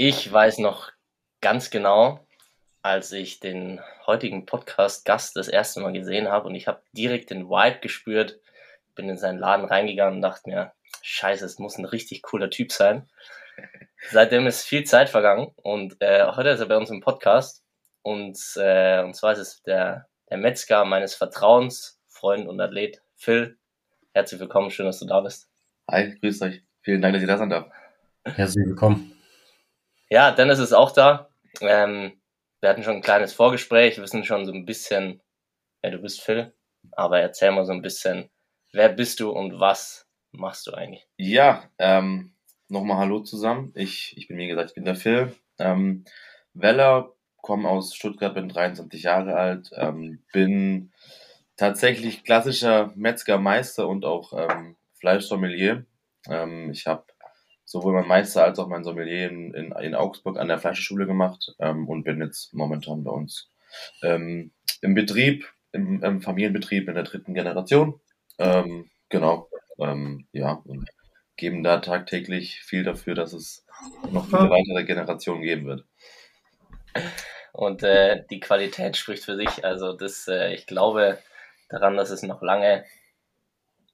Ich weiß noch ganz genau, als ich den heutigen Podcast-Gast das erste Mal gesehen habe und ich habe direkt den Vibe gespürt, bin in seinen Laden reingegangen und dachte mir, scheiße, es muss ein richtig cooler Typ sein. Seitdem ist viel Zeit vergangen und äh, heute ist er bei uns im Podcast und, äh, und zwar ist es der, der Metzger meines Vertrauens, Freund und Athlet Phil. Herzlich willkommen, schön, dass du da bist. Hi, grüßt euch. Vielen Dank, dass ich da sein darf. Herzlich willkommen. Ja, Dennis ist auch da. Ähm, wir hatten schon ein kleines Vorgespräch, wissen schon so ein bisschen, wer du bist, Phil. Aber erzähl mal so ein bisschen, wer bist du und was machst du eigentlich? Ja, ähm, nochmal Hallo zusammen. Ich, ich bin, wie gesagt, ich bin der Phil. Ähm, Weller, komme aus Stuttgart, bin 23 Jahre alt, ähm, bin tatsächlich klassischer Metzgermeister und auch ähm, Fleischsommelier. Ähm, ich habe sowohl mein Meister als auch mein Sommelier in, in, in Augsburg an der Fleischschule gemacht ähm, und bin jetzt momentan bei uns ähm, im Betrieb, im, im, Familienbetrieb in der dritten Generation. Ähm, genau, ähm, ja, und geben da tagtäglich viel dafür, dass es noch viele weitere Generationen geben wird. Und äh, die Qualität spricht für sich. Also das, äh, ich glaube daran, dass es noch lange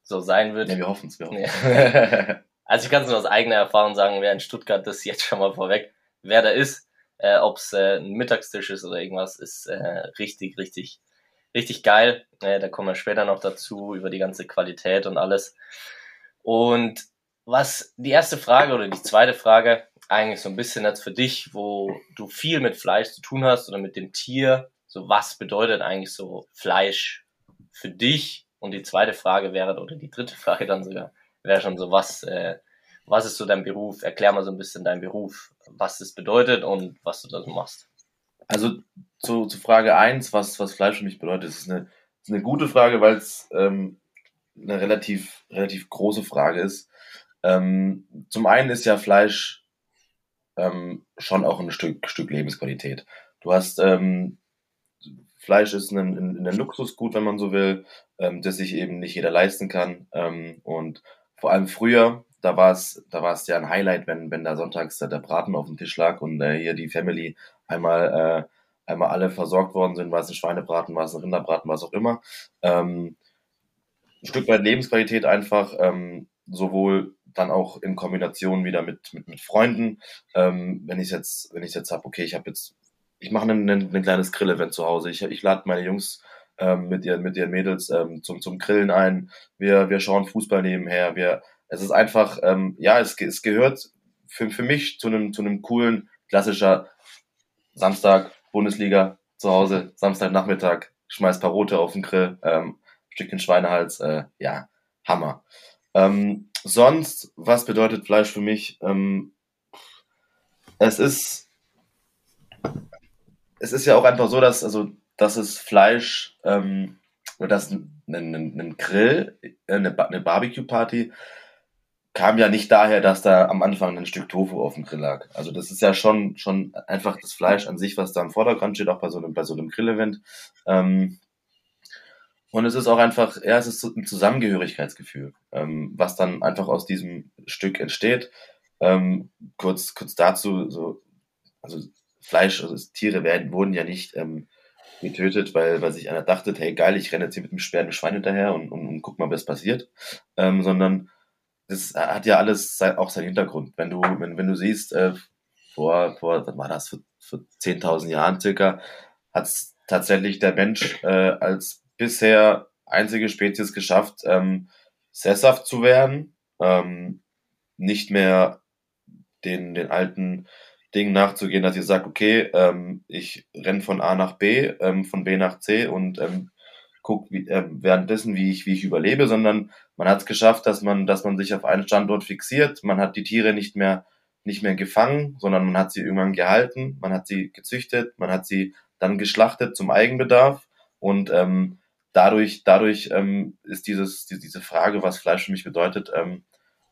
so sein wird. Ja, wir hoffen es, wir hoffen Also ich kann es nur aus eigener Erfahrung sagen, wer in Stuttgart das jetzt schon mal vorweg, wer da ist, äh, ob es äh, ein Mittagstisch ist oder irgendwas, ist äh, richtig, richtig, richtig geil. Äh, da kommen wir später noch dazu über die ganze Qualität und alles. Und was die erste Frage oder die zweite Frage eigentlich so ein bisschen jetzt für dich, wo du viel mit Fleisch zu tun hast oder mit dem Tier, so was bedeutet eigentlich so Fleisch für dich? Und die zweite Frage wäre, oder die dritte Frage dann sogar, wäre schon so, was, äh, was ist so dein Beruf? Erklär mal so ein bisschen deinen Beruf, was das bedeutet und was du da so machst. Also zu, zu Frage eins, was, was Fleisch für mich bedeutet, ist eine, ist eine gute Frage, weil es ähm, eine relativ, relativ große Frage ist. Ähm, zum einen ist ja Fleisch ähm, schon auch ein Stück, Stück Lebensqualität. Du hast ähm, Fleisch ist ein, ein, ein Luxusgut, wenn man so will, ähm, das sich eben nicht jeder leisten kann. Ähm, und vor allem früher, da war es, da war es ja ein Highlight, wenn, wenn da sonntags der Braten auf dem Tisch lag und äh, hier die Family einmal, äh, einmal alle versorgt worden sind, war es ein Schweinebraten, war es ein Rinderbraten, was auch immer. Ähm, ein Stück weit Lebensqualität einfach, ähm, sowohl dann auch in Kombination wieder mit, mit, mit Freunden. Ähm, wenn ich jetzt, wenn ich jetzt habe, okay, ich habe jetzt, ich mache ein, ein, ein kleines Grill-Event zu Hause. Ich, ich lade meine Jungs ähm, mit ihren, mit ihren Mädels ähm, zum, zum Grillen ein. Wir, wir schauen Fußball nebenher. Wir, es ist einfach, ähm, ja, es, es gehört für, für mich zu einem, zu einem coolen, klassischer Samstag, Bundesliga zu Hause, Samstagnachmittag, schmeiß paar Rote auf den Grill, ähm, Stückchen Schweinehals, äh, ja, Hammer. Ähm, sonst, was bedeutet Fleisch für mich? Ähm, es ist, es ist ja auch einfach so, dass, also dass es Fleisch ähm, oder dass ein, ein, ein Grill, äh, eine, eine Barbecue-Party kam ja nicht daher, dass da am Anfang ein Stück Tofu auf dem Grill lag. Also das ist ja schon, schon einfach das Fleisch an sich, was da im Vordergrund steht, auch bei so einem, bei so einem Grill-Event. Ähm, und es ist auch einfach, ja, es ist ein Zusammengehörigkeitsgefühl, ähm, was dann einfach aus diesem Stück entsteht. Ähm, kurz, kurz dazu, so, also Fleisch, also Tiere werden, wurden ja nicht ähm, getötet, weil, weil sich einer dachte, hey geil, ich renne jetzt hier mit dem einem Schwein hinterher und, und, und guck mal, was passiert. Ähm, sondern das hat ja alles auch seinen Hintergrund. Wenn du, wenn, wenn du siehst, äh, vor, vor was war das, für, für 10.000 Jahren circa, hat es tatsächlich der Mensch äh, als bisher einzige Spezies geschafft, ähm, sesshaft zu werden, ähm, nicht mehr den, den alten Dingen nachzugehen, dass ihr sagt, okay, ähm, ich renn von A nach B, ähm, von B nach C und ähm, guck wie, äh, währenddessen, wie ich, wie ich überlebe, sondern man hat es geschafft, dass man, dass man sich auf einen Standort fixiert. Man hat die Tiere nicht mehr, nicht mehr gefangen, sondern man hat sie irgendwann gehalten, man hat sie gezüchtet, man hat sie dann geschlachtet zum Eigenbedarf und ähm, dadurch, dadurch ähm, ist dieses, die, diese Frage, was Fleisch für mich bedeutet, ähm,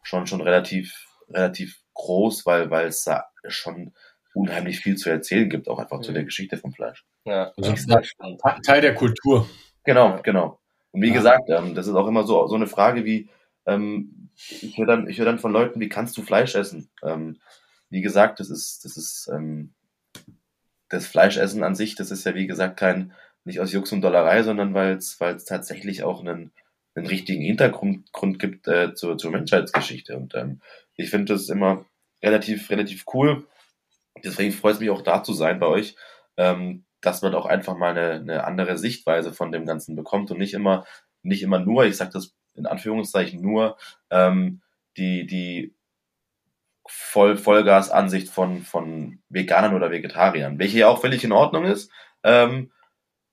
schon, schon relativ, relativ groß, weil, weil es da schon unheimlich viel zu erzählen gibt, auch einfach mhm. zu der Geschichte vom Fleisch. Ja, also das ist Teil der Kultur. Genau, genau. Und wie ja. gesagt, ähm, das ist auch immer so, so eine Frage wie, ähm, ich höre dann, ich höre dann von Leuten, wie kannst du Fleisch essen? Ähm, wie gesagt, das ist, das ist, ähm, das Fleischessen an sich, das ist ja wie gesagt kein, nicht aus Jux und Dollerei, sondern weil es weil es tatsächlich auch einen, einen richtigen Hintergrund Grund gibt äh, zur, zur Menschheitsgeschichte. Und ähm, ich finde das immer relativ, relativ cool. Deswegen freut es mich auch da zu sein bei euch, ähm, dass man auch einfach mal eine, eine andere Sichtweise von dem Ganzen bekommt und nicht immer, nicht immer nur, ich sage das in Anführungszeichen nur, ähm, die, die Voll, Vollgas-Ansicht von, von Veganern oder Vegetariern, welche ja auch völlig in Ordnung ist. Ähm,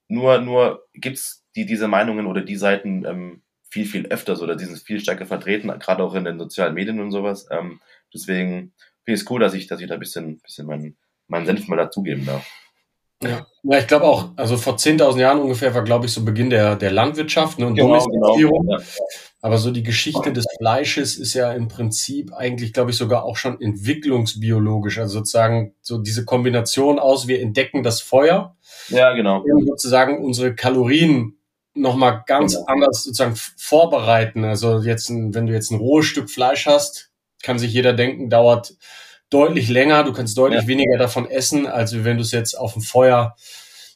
nur, nur gibt's die, diese Meinungen oder die Seiten ähm, viel, viel öfters oder die sind viel stärker vertreten, gerade auch in den sozialen Medien und sowas. Ähm, deswegen finde ich es cool, dass ich, dass ich da ein bisschen, bisschen meinen, meinen Senf mal dazugeben darf. Ja, ja ich glaube auch, also vor 10.000 Jahren ungefähr war, glaube ich, so Beginn der, der Landwirtschaft ne, und genau, Domestizierung. Genau, ja. Aber so die Geschichte des Fleisches ist ja im Prinzip eigentlich, glaube ich, sogar auch schon entwicklungsbiologisch. Also sozusagen so diese Kombination aus, wir entdecken das Feuer ja, genau. Und sozusagen unsere Kalorien nochmal ganz genau. anders sozusagen vorbereiten. Also jetzt, ein, wenn du jetzt ein rohes Stück Fleisch hast, kann sich jeder denken, dauert deutlich länger, du kannst deutlich ja. weniger davon essen, als wenn du es jetzt auf dem Feuer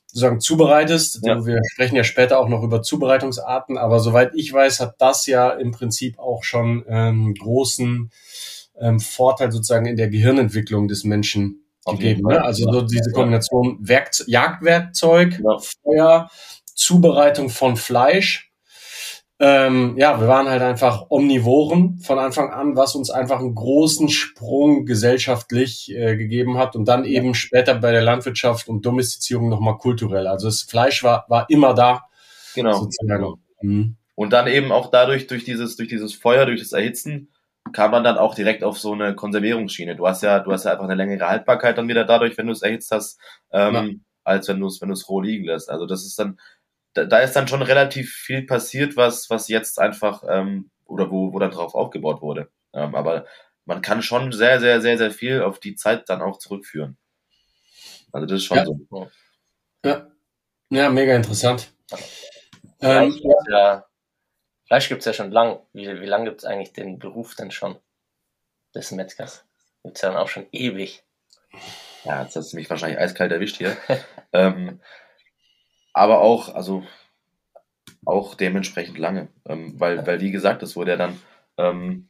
sozusagen zubereitest. Ja. Wir sprechen ja später auch noch über Zubereitungsarten, aber soweit ich weiß, hat das ja im Prinzip auch schon einen ähm, großen ähm, Vorteil sozusagen in der Gehirnentwicklung des Menschen gegeben. Ne? Also so diese Kombination Werkze Jagdwerkzeug, ja. Feuer, Zubereitung von Fleisch. Ähm, ja, wir waren halt einfach Omnivoren von Anfang an, was uns einfach einen großen Sprung gesellschaftlich äh, gegeben hat und dann eben später bei der Landwirtschaft und Domestizierung nochmal kulturell. Also das Fleisch war, war immer da. Genau. Sozusagen. Mhm. Und dann eben auch dadurch, durch dieses, durch dieses Feuer, durch das Erhitzen, kam man dann auch direkt auf so eine Konservierungsschiene. Du hast ja, du hast ja einfach eine längere Haltbarkeit dann wieder dadurch, wenn du es erhitzt hast, ähm, ja. als wenn du es, wenn du es roh liegen lässt. Also das ist dann, da, da, ist dann schon relativ viel passiert, was, was jetzt einfach, ähm, oder wo, wo dann drauf aufgebaut wurde. Ähm, aber man kann schon sehr, sehr, sehr, sehr viel auf die Zeit dann auch zurückführen. Also das ist schon ja. so. Ja. Ja, mega interessant. Ähm, ja, Fleisch gibt es ja schon lang. Wie, wie lange gibt es eigentlich den Beruf denn schon des Metzgers? Gibt es ja dann auch schon ewig. Ja, jetzt hast du mich wahrscheinlich eiskalt erwischt hier. ähm, aber auch, also auch dementsprechend lange. Ähm, weil, weil, wie gesagt, das wurde ja dann ähm,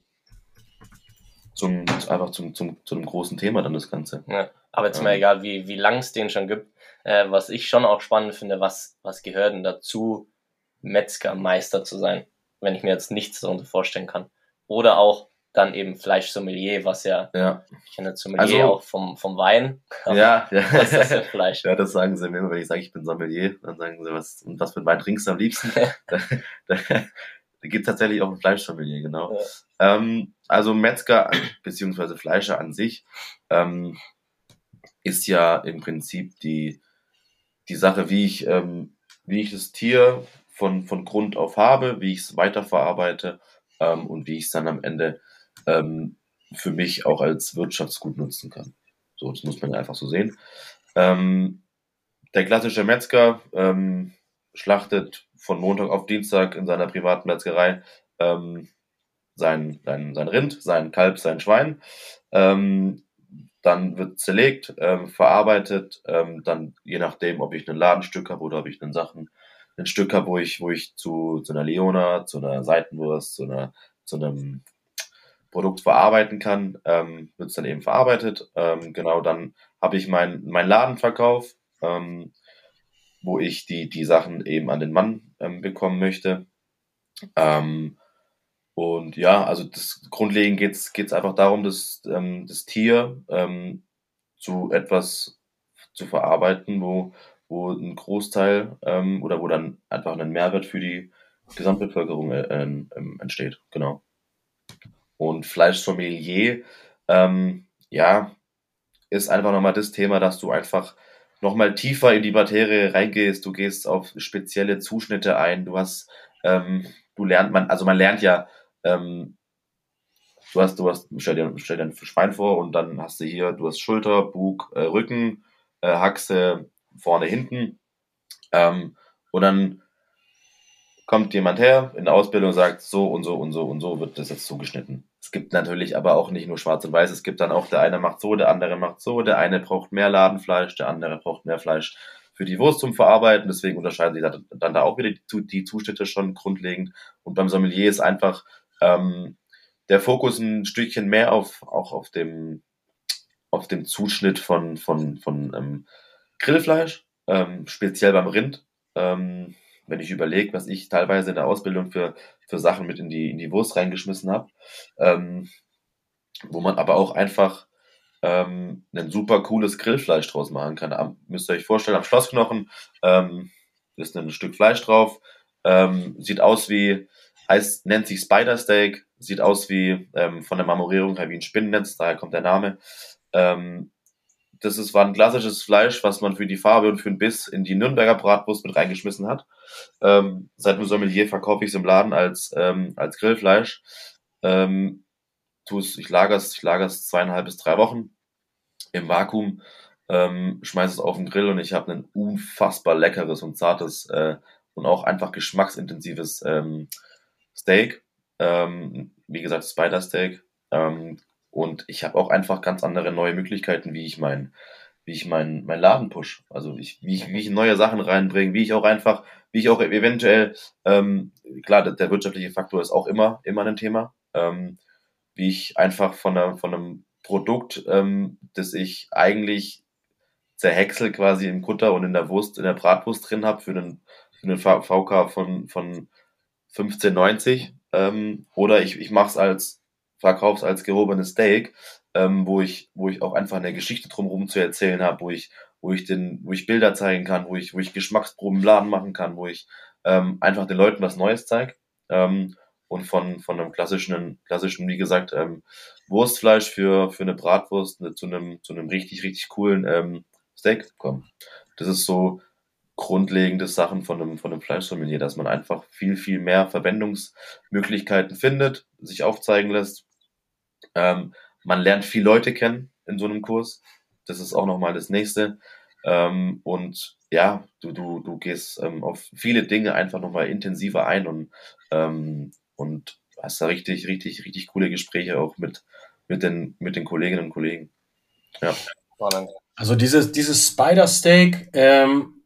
zum, einfach zum, zum, zu einem großen Thema dann das Ganze. Ja, aber jetzt mal ähm. egal, wie, wie lang es den schon gibt. Äh, was ich schon auch spannend finde, was, was gehört denn dazu, Metzgermeister zu sein? wenn ich mir jetzt nichts darunter vorstellen kann. Oder auch dann eben Fleischsommelier, was ja, ja. ich kenne Sommelier also, auch vom, vom Wein. Ja, ja. Was ist das für Fleisch? Ja, das sagen sie mir immer, wenn ich sage, ich bin Sommelier, dann sagen sie, was, und was für Wein trinkst du am liebsten? da, da, da gibt tatsächlich auch ein Fleischsommelier, genau. Ja. Ähm, also Metzger, beziehungsweise Fleischer an sich, ähm, ist ja im Prinzip die, die Sache, wie ich, ähm, wie ich das Tier von, von Grund auf habe, wie ich es weiterverarbeite ähm, und wie ich es dann am Ende ähm, für mich auch als Wirtschaftsgut nutzen kann. So, das muss man einfach so sehen. Ähm, der klassische Metzger ähm, schlachtet von Montag auf Dienstag in seiner privaten Metzgerei ähm, sein, sein, sein Rind, sein Kalb, sein Schwein. Ähm, dann wird zerlegt, ähm, verarbeitet, ähm, dann je nachdem, ob ich ein Ladenstück habe oder ob ich einen Sachen ein Stück habe, wo ich, wo ich zu, zu einer Leona, zu einer Seitenwurst, zu einer, zu einem Produkt verarbeiten kann, ähm, wird es dann eben verarbeitet. Ähm, genau, dann habe ich meinen mein Ladenverkauf, ähm, wo ich die, die Sachen eben an den Mann ähm, bekommen möchte. Ähm, und ja, also das grundlegend geht es einfach darum, dass ähm, das Tier zu etwas zu verarbeiten, wo, wo ein Großteil oder wo dann einfach ein Mehrwert für die Gesamtbevölkerung äh, äh, entsteht. Genau. Und Fleischsommelier, ähm, ja, ist einfach nochmal das Thema, dass du einfach nochmal tiefer in die Materie reingehst. Du gehst auf spezielle Zuschnitte ein. Du hast, ähm, du lernt man, also man lernt ja, ähm, du hast, du hast, stell dir, stell dir ein Schwein vor und dann hast du hier, du hast Schulter, Bug, äh, Rücken, äh, Haxe, vorne, hinten. Ähm, und dann kommt jemand her in der Ausbildung und sagt, so und so und so und so wird das jetzt zugeschnitten. Es gibt natürlich aber auch nicht nur schwarz und weiß, es gibt dann auch, der eine macht so, der andere macht so, der eine braucht mehr Ladenfleisch, der andere braucht mehr Fleisch für die Wurst zum Verarbeiten, deswegen unterscheiden sich dann da auch wieder die, Zuschnitte schon grundlegend. Und beim Sommelier ist einfach ähm, der Fokus ein Stückchen mehr auf, auch auf dem, auf dem Zuschnitt von, von, von ähm, Grillfleisch, ähm, speziell beim Rind. Ähm, wenn ich überlege, was ich teilweise in der Ausbildung für, für Sachen mit in die, in die Wurst reingeschmissen habe, ähm, wo man aber auch einfach ähm, ein super cooles Grillfleisch draus machen kann. Am, müsst ihr euch vorstellen, am Schlossknochen ähm, ist ein Stück Fleisch drauf, ähm, sieht aus wie, heißt, nennt sich Spider Steak, sieht aus wie ähm, von der Marmorierung her wie ein Spinnennetz, daher kommt der Name. Ähm, das ist, war ein klassisches Fleisch, was man für die Farbe und für den Biss in die Nürnberger Bratwurst mit reingeschmissen hat. Ähm, seit dem Sommelier verkaufe ich es im Laden als, ähm, als Grillfleisch. Ähm, tu's, ich lagere es ich zweieinhalb bis drei Wochen im Vakuum, ähm, schmeiße es auf den Grill und ich habe ein unfassbar leckeres und zartes äh, und auch einfach geschmacksintensives ähm, Steak. Ähm, wie gesagt, Spider Steak. Ähm, und ich habe auch einfach ganz andere neue Möglichkeiten, wie ich mein, wie ich mein, mein Laden push. Also ich, wie ich, wie ich neue Sachen reinbringe, wie ich auch einfach, wie ich auch eventuell, ähm, klar, der, der wirtschaftliche Faktor ist auch immer, immer ein Thema. Ähm, wie ich einfach von, einer, von einem Produkt, ähm, das ich eigentlich zerhäcksel quasi im Kutter und in der Wurst, in der Bratwurst drin habe für einen, für einen VK von, von 15,90 ähm, oder ich, ich mache es als verkauf's als gehobenes Steak, ähm, wo ich, wo ich auch einfach eine Geschichte drumherum zu erzählen habe, wo ich, wo ich den, wo ich Bilder zeigen kann, wo ich, wo ich Geschmacksproben im Laden machen kann, wo ich ähm, einfach den Leuten was Neues zeige. Ähm, und von, von einem klassischen, klassischen, wie gesagt, ähm, Wurstfleisch für, für eine Bratwurst ne, zu einem, zu einem richtig, richtig coolen ähm, Steak kommen. Das ist so grundlegende Sachen von einem, von einem Fleischsommelier, dass man einfach viel, viel mehr Verwendungsmöglichkeiten findet, sich aufzeigen lässt, ähm, man lernt viele Leute kennen in so einem Kurs. Das ist auch nochmal das nächste. Ähm, und ja, du, du, du gehst ähm, auf viele Dinge einfach nochmal intensiver ein und, ähm, und hast da richtig, richtig, richtig coole Gespräche auch mit, mit, den, mit den Kolleginnen und Kollegen. Ja. Also dieses, dieses Spider Steak, ähm,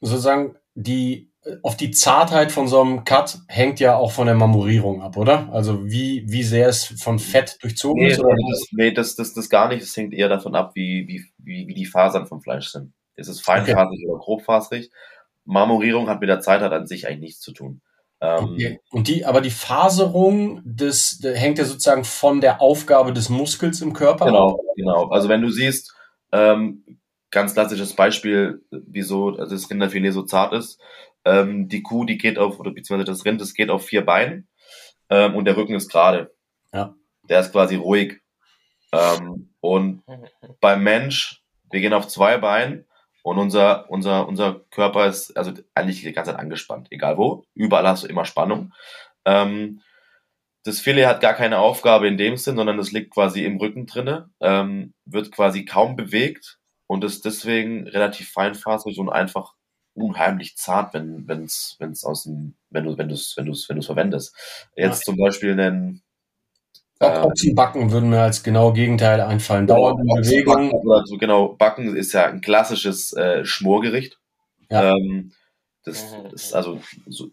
sozusagen die auf die Zartheit von so einem Cut hängt ja auch von der Marmorierung ab, oder? Also wie, wie sehr es von Fett durchzogen nee, ist? Oder das, nee, das, das, das gar nicht. Es hängt eher davon ab, wie, wie, wie, wie die Fasern vom Fleisch sind. Ist es feinfasrig okay. oder grobfasrig? Marmorierung hat mit der Zeit halt an sich eigentlich nichts zu tun. Ähm, okay. Und die, aber die Faserung, das hängt ja sozusagen von der Aufgabe des Muskels im Körper genau, ab. Genau, genau. Also wenn du siehst, ähm, ganz klassisches Beispiel, wieso das Rinderfilet so zart ist, ähm, die Kuh, die geht auf, oder beziehungsweise das Rind, das geht auf vier Beinen ähm, und der Rücken ist gerade. Ja. Der ist quasi ruhig. Ähm, und beim Mensch, wir gehen auf zwei Beinen und unser, unser, unser Körper ist also eigentlich die ganze Zeit angespannt, egal wo. Überall hast du immer Spannung. Ähm, das Filet hat gar keine Aufgabe in dem Sinn, sondern es liegt quasi im Rücken drinne, ähm, wird quasi kaum bewegt und ist deswegen relativ feinfasig und einfach unheimlich zart, wenn wenn's wenn's aus dem wenn du wenn du wenn du wenn du verwendest. Jetzt ja. zum Beispiel einen Ochsenbacken ähm, würden mir als genau Gegenteil einfallen. Genau, Dauernde Bewegung. Oder so, genau, Backen ist ja ein klassisches äh, Schmorgericht. Ja. Ähm, das, mhm. ist also so,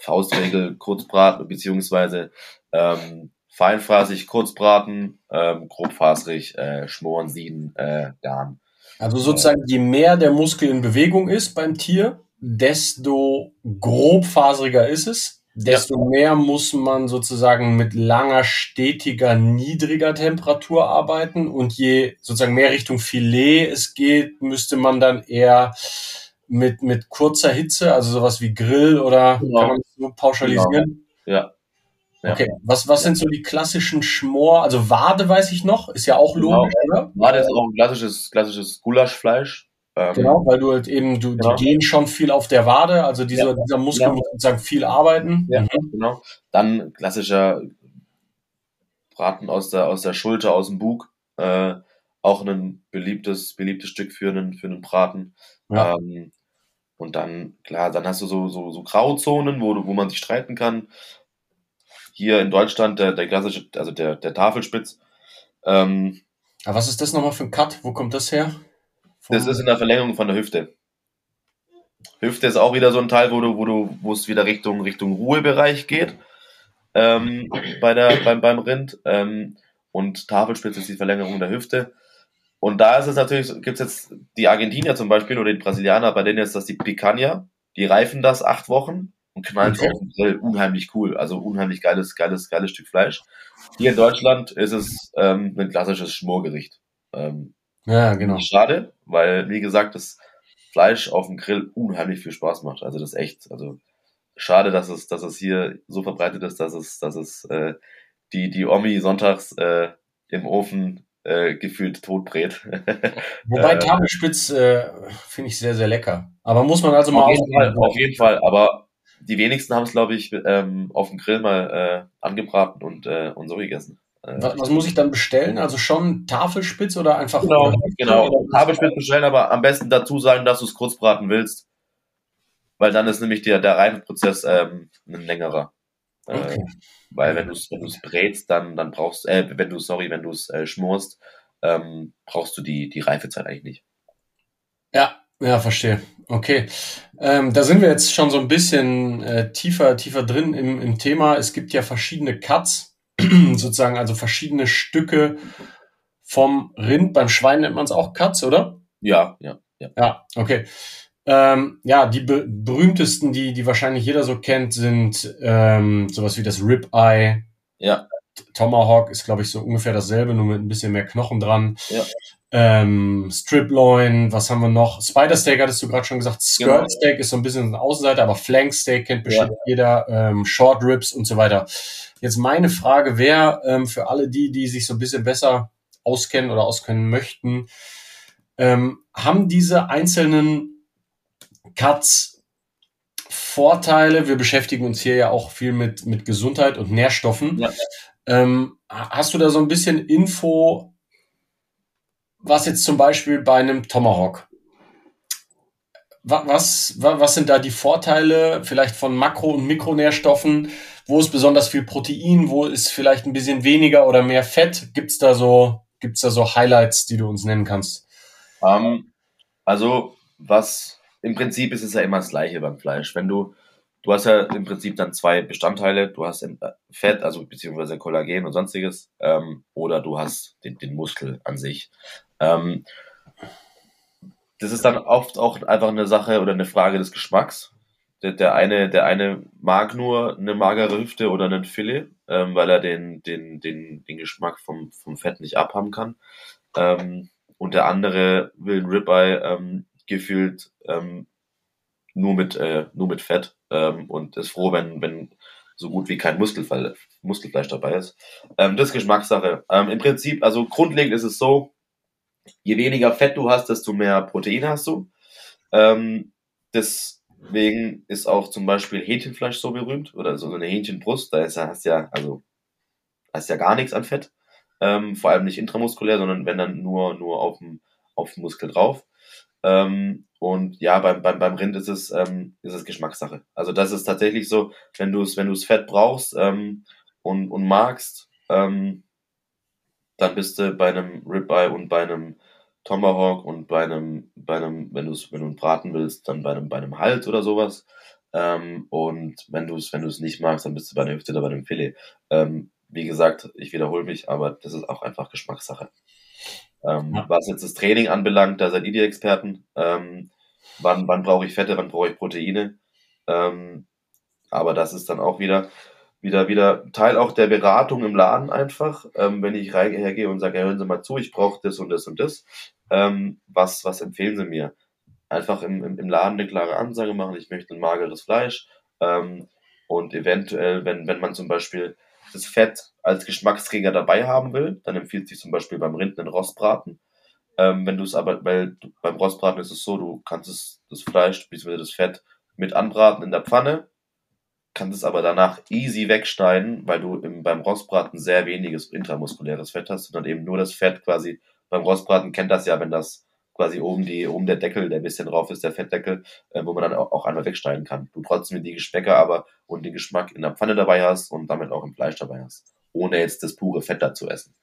Faustregel, Kurzbrat beziehungsweise ähm, feinfasig, kurz braten, ähm, grobfaserig, äh, schmoren, sieden, äh, garen. Also sozusagen, je mehr der Muskel in Bewegung ist beim Tier, desto grobfaseriger ist es, desto ja. mehr muss man sozusagen mit langer, stetiger, niedriger Temperatur arbeiten und je sozusagen mehr Richtung Filet es geht, müsste man dann eher mit, mit kurzer Hitze, also sowas wie Grill oder genau. kann man so pauschalisieren? Genau. Ja. Ja. Okay, was, was sind so die klassischen Schmor, also Wade weiß ich noch, ist ja auch genau. logisch, genau. oder? Wade ist auch ein klassisches, klassisches Gulaschfleisch. Ähm, genau, weil du halt eben, du, genau. die gehen schon viel auf der Wade, also dieser, ja. dieser Muskel muss sozusagen viel arbeiten. Ja, mhm. genau. Dann klassischer Braten aus der, aus der Schulter, aus dem Bug. Äh, auch ein beliebtes, beliebtes Stück für einen, für einen Braten. Ja. Ähm, und dann, klar, dann hast du so, so, so Grauzonen, wo, wo man sich streiten kann. Hier in Deutschland der, der klassische, also der, der Tafelspitz. Ähm, Aber was ist das nochmal für ein Cut? Wo kommt das her? Das ist in der Verlängerung von der Hüfte. Hüfte ist auch wieder so ein Teil, wo du, wo du, wo es wieder Richtung, Richtung Ruhebereich geht. Ähm, bei der, beim, beim Rind. Ähm, und Tafelspitze ist die Verlängerung der Hüfte. Und da ist es natürlich, gibt es jetzt die Argentinier zum Beispiel oder die Brasilianer, bei denen ist das die Picanha. Die reifen das acht Wochen und knallen okay. auf den Grill. Unheimlich cool. Also unheimlich geiles, geiles, geiles Stück Fleisch. Hier in Deutschland ist es ähm, ein klassisches Schmorgericht. Ähm, ja, genau. Schade, weil, wie gesagt, das Fleisch auf dem Grill unheimlich viel Spaß macht. Also das ist echt, also schade, dass es, dass es hier so verbreitet ist, dass es, dass es äh, die, die Omi sonntags äh, im Ofen äh, gefühlt totbrät. Wobei äh, Tafelspitz äh, finde ich sehr, sehr lecker. Aber muss man also mal auf jeden, Fall, auf jeden Fall, aber die wenigsten haben es, glaube ich, ähm, auf dem Grill mal äh, angebraten und, äh, und so gegessen. Äh, was, was, muss ich dann bestellen? Also schon Tafelspitz oder einfach. Genau, genau. Tafelspitz bestellen, aber am besten dazu sagen, dass du es kurz braten willst. Weil dann ist nämlich der, der Reifeprozess ähm, ein längerer. Äh, okay. Äh, weil wenn du es wenn du's brätst, dann, dann brauchst äh, wenn du sorry, wenn du es äh, schmorst, ähm, brauchst du die, die Reifezeit eigentlich nicht. Ja, ja, verstehe. Okay. Ähm, da sind wir jetzt schon so ein bisschen äh, tiefer, tiefer drin im, im Thema. Es gibt ja verschiedene Cuts sozusagen, also verschiedene Stücke vom Rind. Beim Schwein nennt man es auch Cuts, oder? Ja, ja, ja. Ja, okay. Ähm, ja, die be berühmtesten, die, die wahrscheinlich jeder so kennt, sind ähm, sowas wie das Ribeye. Ja. Tomahawk ist, glaube ich, so ungefähr dasselbe, nur mit ein bisschen mehr Knochen dran. Ja. Ähm, Striploin, was haben wir noch? Spider Steak hattest du gerade schon gesagt. Skirt genau. Steak ist so ein bisschen eine Außenseite, aber Flank Steak kennt bestimmt ja. jeder. Ähm, Short Ribs und so weiter. Jetzt meine Frage wäre ähm, für alle die, die sich so ein bisschen besser auskennen oder auskennen möchten, ähm, haben diese einzelnen Cuts Vorteile? Wir beschäftigen uns hier ja auch viel mit, mit Gesundheit und Nährstoffen. Ja. Ähm, hast du da so ein bisschen Info, was jetzt zum Beispiel bei einem Tomahawk was, was sind da die Vorteile vielleicht von Makro- und Mikronährstoffen? Wo ist besonders viel Protein? Wo ist vielleicht ein bisschen weniger oder mehr Fett? Gibt's da so, da so Highlights, die du uns nennen kannst? Um, ähm, also, was im Prinzip ist es ja immer das Gleiche beim Fleisch. Wenn du, du hast ja im Prinzip dann zwei Bestandteile. Du hast äh, Fett, also beziehungsweise Kollagen und sonstiges, ähm, oder du hast den, den Muskel an sich. Ähm, das ist dann oft auch einfach eine Sache oder eine Frage des Geschmacks. Der, der eine, der eine mag nur eine magere Hüfte oder einen Filet, ähm, weil er den, den, den, den Geschmack vom, vom Fett nicht abhaben kann. Ähm, und der andere will ein Ribeye ähm, gefühlt ähm, nur mit äh, nur mit Fett ähm, und ist froh, wenn wenn so gut wie kein Muskelfleisch, Muskelfleisch dabei ist. Ähm, das ist Geschmackssache. Ähm, Im Prinzip, also grundlegend ist es so, je weniger Fett du hast, desto mehr Protein hast du. Ähm, deswegen ist auch zum Beispiel Hähnchenfleisch so berühmt oder so eine Hähnchenbrust. Da ist, hast ja also hast ja gar nichts an Fett, ähm, vor allem nicht intramuskulär, sondern wenn dann nur nur auf dem auf Muskel drauf. Ähm, und ja, beim, beim, beim Rind ist es, ähm, ist es Geschmackssache. Also das ist tatsächlich so, wenn du es wenn Fett brauchst ähm, und, und magst, ähm, dann bist du bei einem Ribeye und bei einem Tomahawk und bei einem, bei einem, wenn du es, wenn du einen braten willst, dann bei einem, bei einem Hals oder sowas. Ähm, und wenn du es, wenn du es nicht magst, dann bist du bei einer Hüfte oder bei einem Filet. Ähm, wie gesagt, ich wiederhole mich, aber das ist auch einfach Geschmackssache. Ähm, Ja. Was jetzt das Training anbelangt, da seid ihr die Experten. Ähm, wann wann brauche ich Fette, wann brauche ich Proteine? Ähm, aber das ist dann auch wieder, wieder, wieder Teil auch der Beratung im Laden einfach. Ähm, wenn ich hergehe und sage, hören Sie mal zu, ich brauche das und das und das. Ähm, was, was empfehlen Sie mir? Einfach im, im, im Laden eine klare Ansage machen, ich möchte ein mageres Fleisch. Ähm, und eventuell, wenn, wenn man zum Beispiel das Fett als Geschmacksträger dabei haben will, dann empfiehlt sich zum Beispiel beim Rind einen Rostbraten. Ähm, wenn du es aber, weil du, beim Rostbraten ist es so, du kannst es, das Fleisch bzw. das Fett mit anbraten in der Pfanne, kannst es aber danach easy wegschneiden, weil du im, beim Rostbraten sehr weniges intramuskuläres Fett hast, sondern eben nur das Fett quasi. Beim Rostbraten kennt das ja, wenn das quasi oben die, oben der Deckel, der ein bisschen drauf ist, der Fettdeckel, äh, wo man dann auch, auch einmal wegschneiden kann. Du trotzdem die Geschmäcker aber und den Geschmack in der Pfanne dabei hast und damit auch im Fleisch dabei hast, ohne jetzt das pure Fett dazu essen.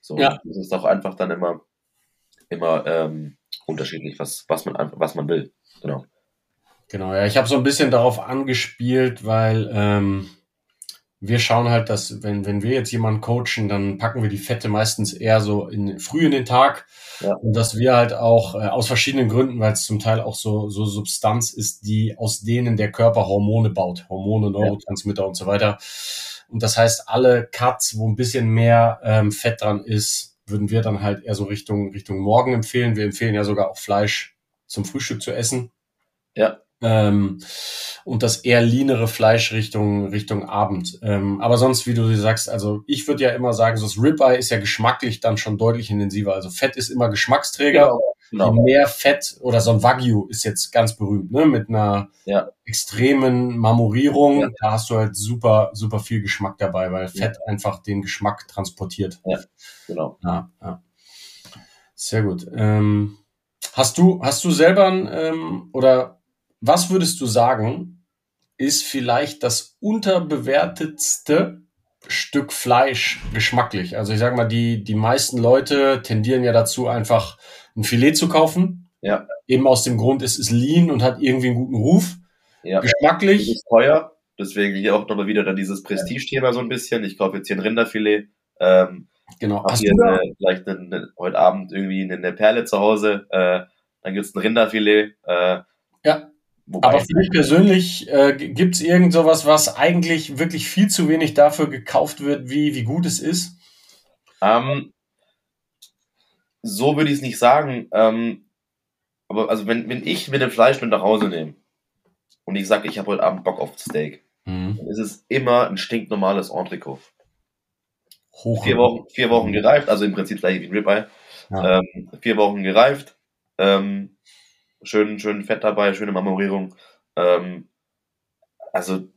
So, Ja. das ist auch einfach dann immer, immer ähm, unterschiedlich, was, was man was man will. Genau. Genau, ja, ich habe so ein bisschen darauf angespielt, weil ähm, wir schauen halt, dass wenn, wenn wir jetzt jemanden coachen, dann packen wir die Fette meistens eher so in, früh in den Tag Ja. und dass wir halt auch äh, aus verschiedenen Gründen, weil es zum Teil auch so, so Substanz ist, die aus denen der Körper Hormone baut, Hormone, Neurotransmitter und so weiter. Und das heißt, alle Cuts, wo ein bisschen mehr ähm, Fett dran ist, würden wir dann halt eher so Richtung, Richtung Morgen empfehlen. Wir empfehlen ja sogar auch Fleisch zum Frühstück zu essen. Ja. Ähm, und das eher leanere Fleisch Richtung, Richtung Abend. Ähm, aber sonst, wie du sagst, also ich würde ja immer sagen, so das Ribeye ist ja geschmacklich dann schon deutlich intensiver. Also Fett ist immer Geschmacksträger. Je Genau. mehr Fett oder so ein Wagyu ist jetzt ganz berühmt, ne? Mit einer Ja. extremen Marmorierung. Ja. Da hast du halt super, super viel Geschmack dabei, weil Ja. Fett einfach den Geschmack transportiert. Genau. Ja, ja. Sehr gut. Ähm, hast du, hast du selber ein, ähm, oder was würdest du sagen, ist vielleicht das unterbewertetste Stück Fleisch geschmacklich? Also ich sag mal, die, die meisten Leute tendieren ja dazu, einfach ein Filet zu kaufen. Ja. Eben aus dem Grund, es ist lean und hat irgendwie einen guten Ruf. Ja. Geschmacklich. ist teuer, deswegen hier auch nochmal wieder dann dieses Prestige-Thema so ein bisschen. Ich kaufe jetzt hier ein Rinderfilet, ähm, Genau. Hast hier du da, eine, vielleicht eine, heute Abend irgendwie eine, eine Perle zu Hause, äh, dann gibt's ein Rinderfilet. Äh, Ja. Wobei, Aber für dich persönlich äh, gibt es irgend sowas, was eigentlich wirklich viel zu wenig dafür gekauft wird, wie, wie gut es ist? ähm, so würde ich es nicht sagen. Ähm, aber also wenn, wenn ich mir den Fleisch mit nach Hause nehme und ich sage, ich habe heute Abend Bock auf Steak, Mhm. dann ist es immer ein stinknormales Entrecot. Hoch. Vier Wochen, vier Wochen gereift, also im Prinzip gleich wie ein Ribeye. Ja. Ähm, vier Wochen gereift. Ähm, schön, schön Fett dabei, schöne Marmorierung. Ähm, also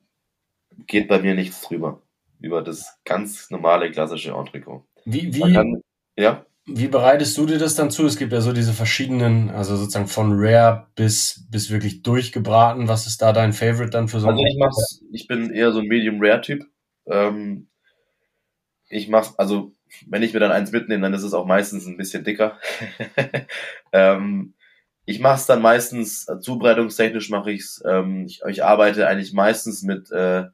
geht bei mir nichts drüber. Über das ganz normale klassische Entrecot. Wie, wie, kann, ja, wie bereitest du dir das dann zu? Es gibt ja so diese verschiedenen, also sozusagen von rare bis, bis wirklich durchgebraten. Was ist da dein Favorite dann für so also ich mach's, ich bin eher so ein Medium Rare Typ. Ähm, ich mach's, also wenn ich mir dann eins mitnehme, dann ist es auch meistens ein bisschen dicker. ähm, ich mache es dann meistens, äh, zubereitungstechnisch mache ich's. Ähm, ich, ich arbeite eigentlich meistens mit, äh,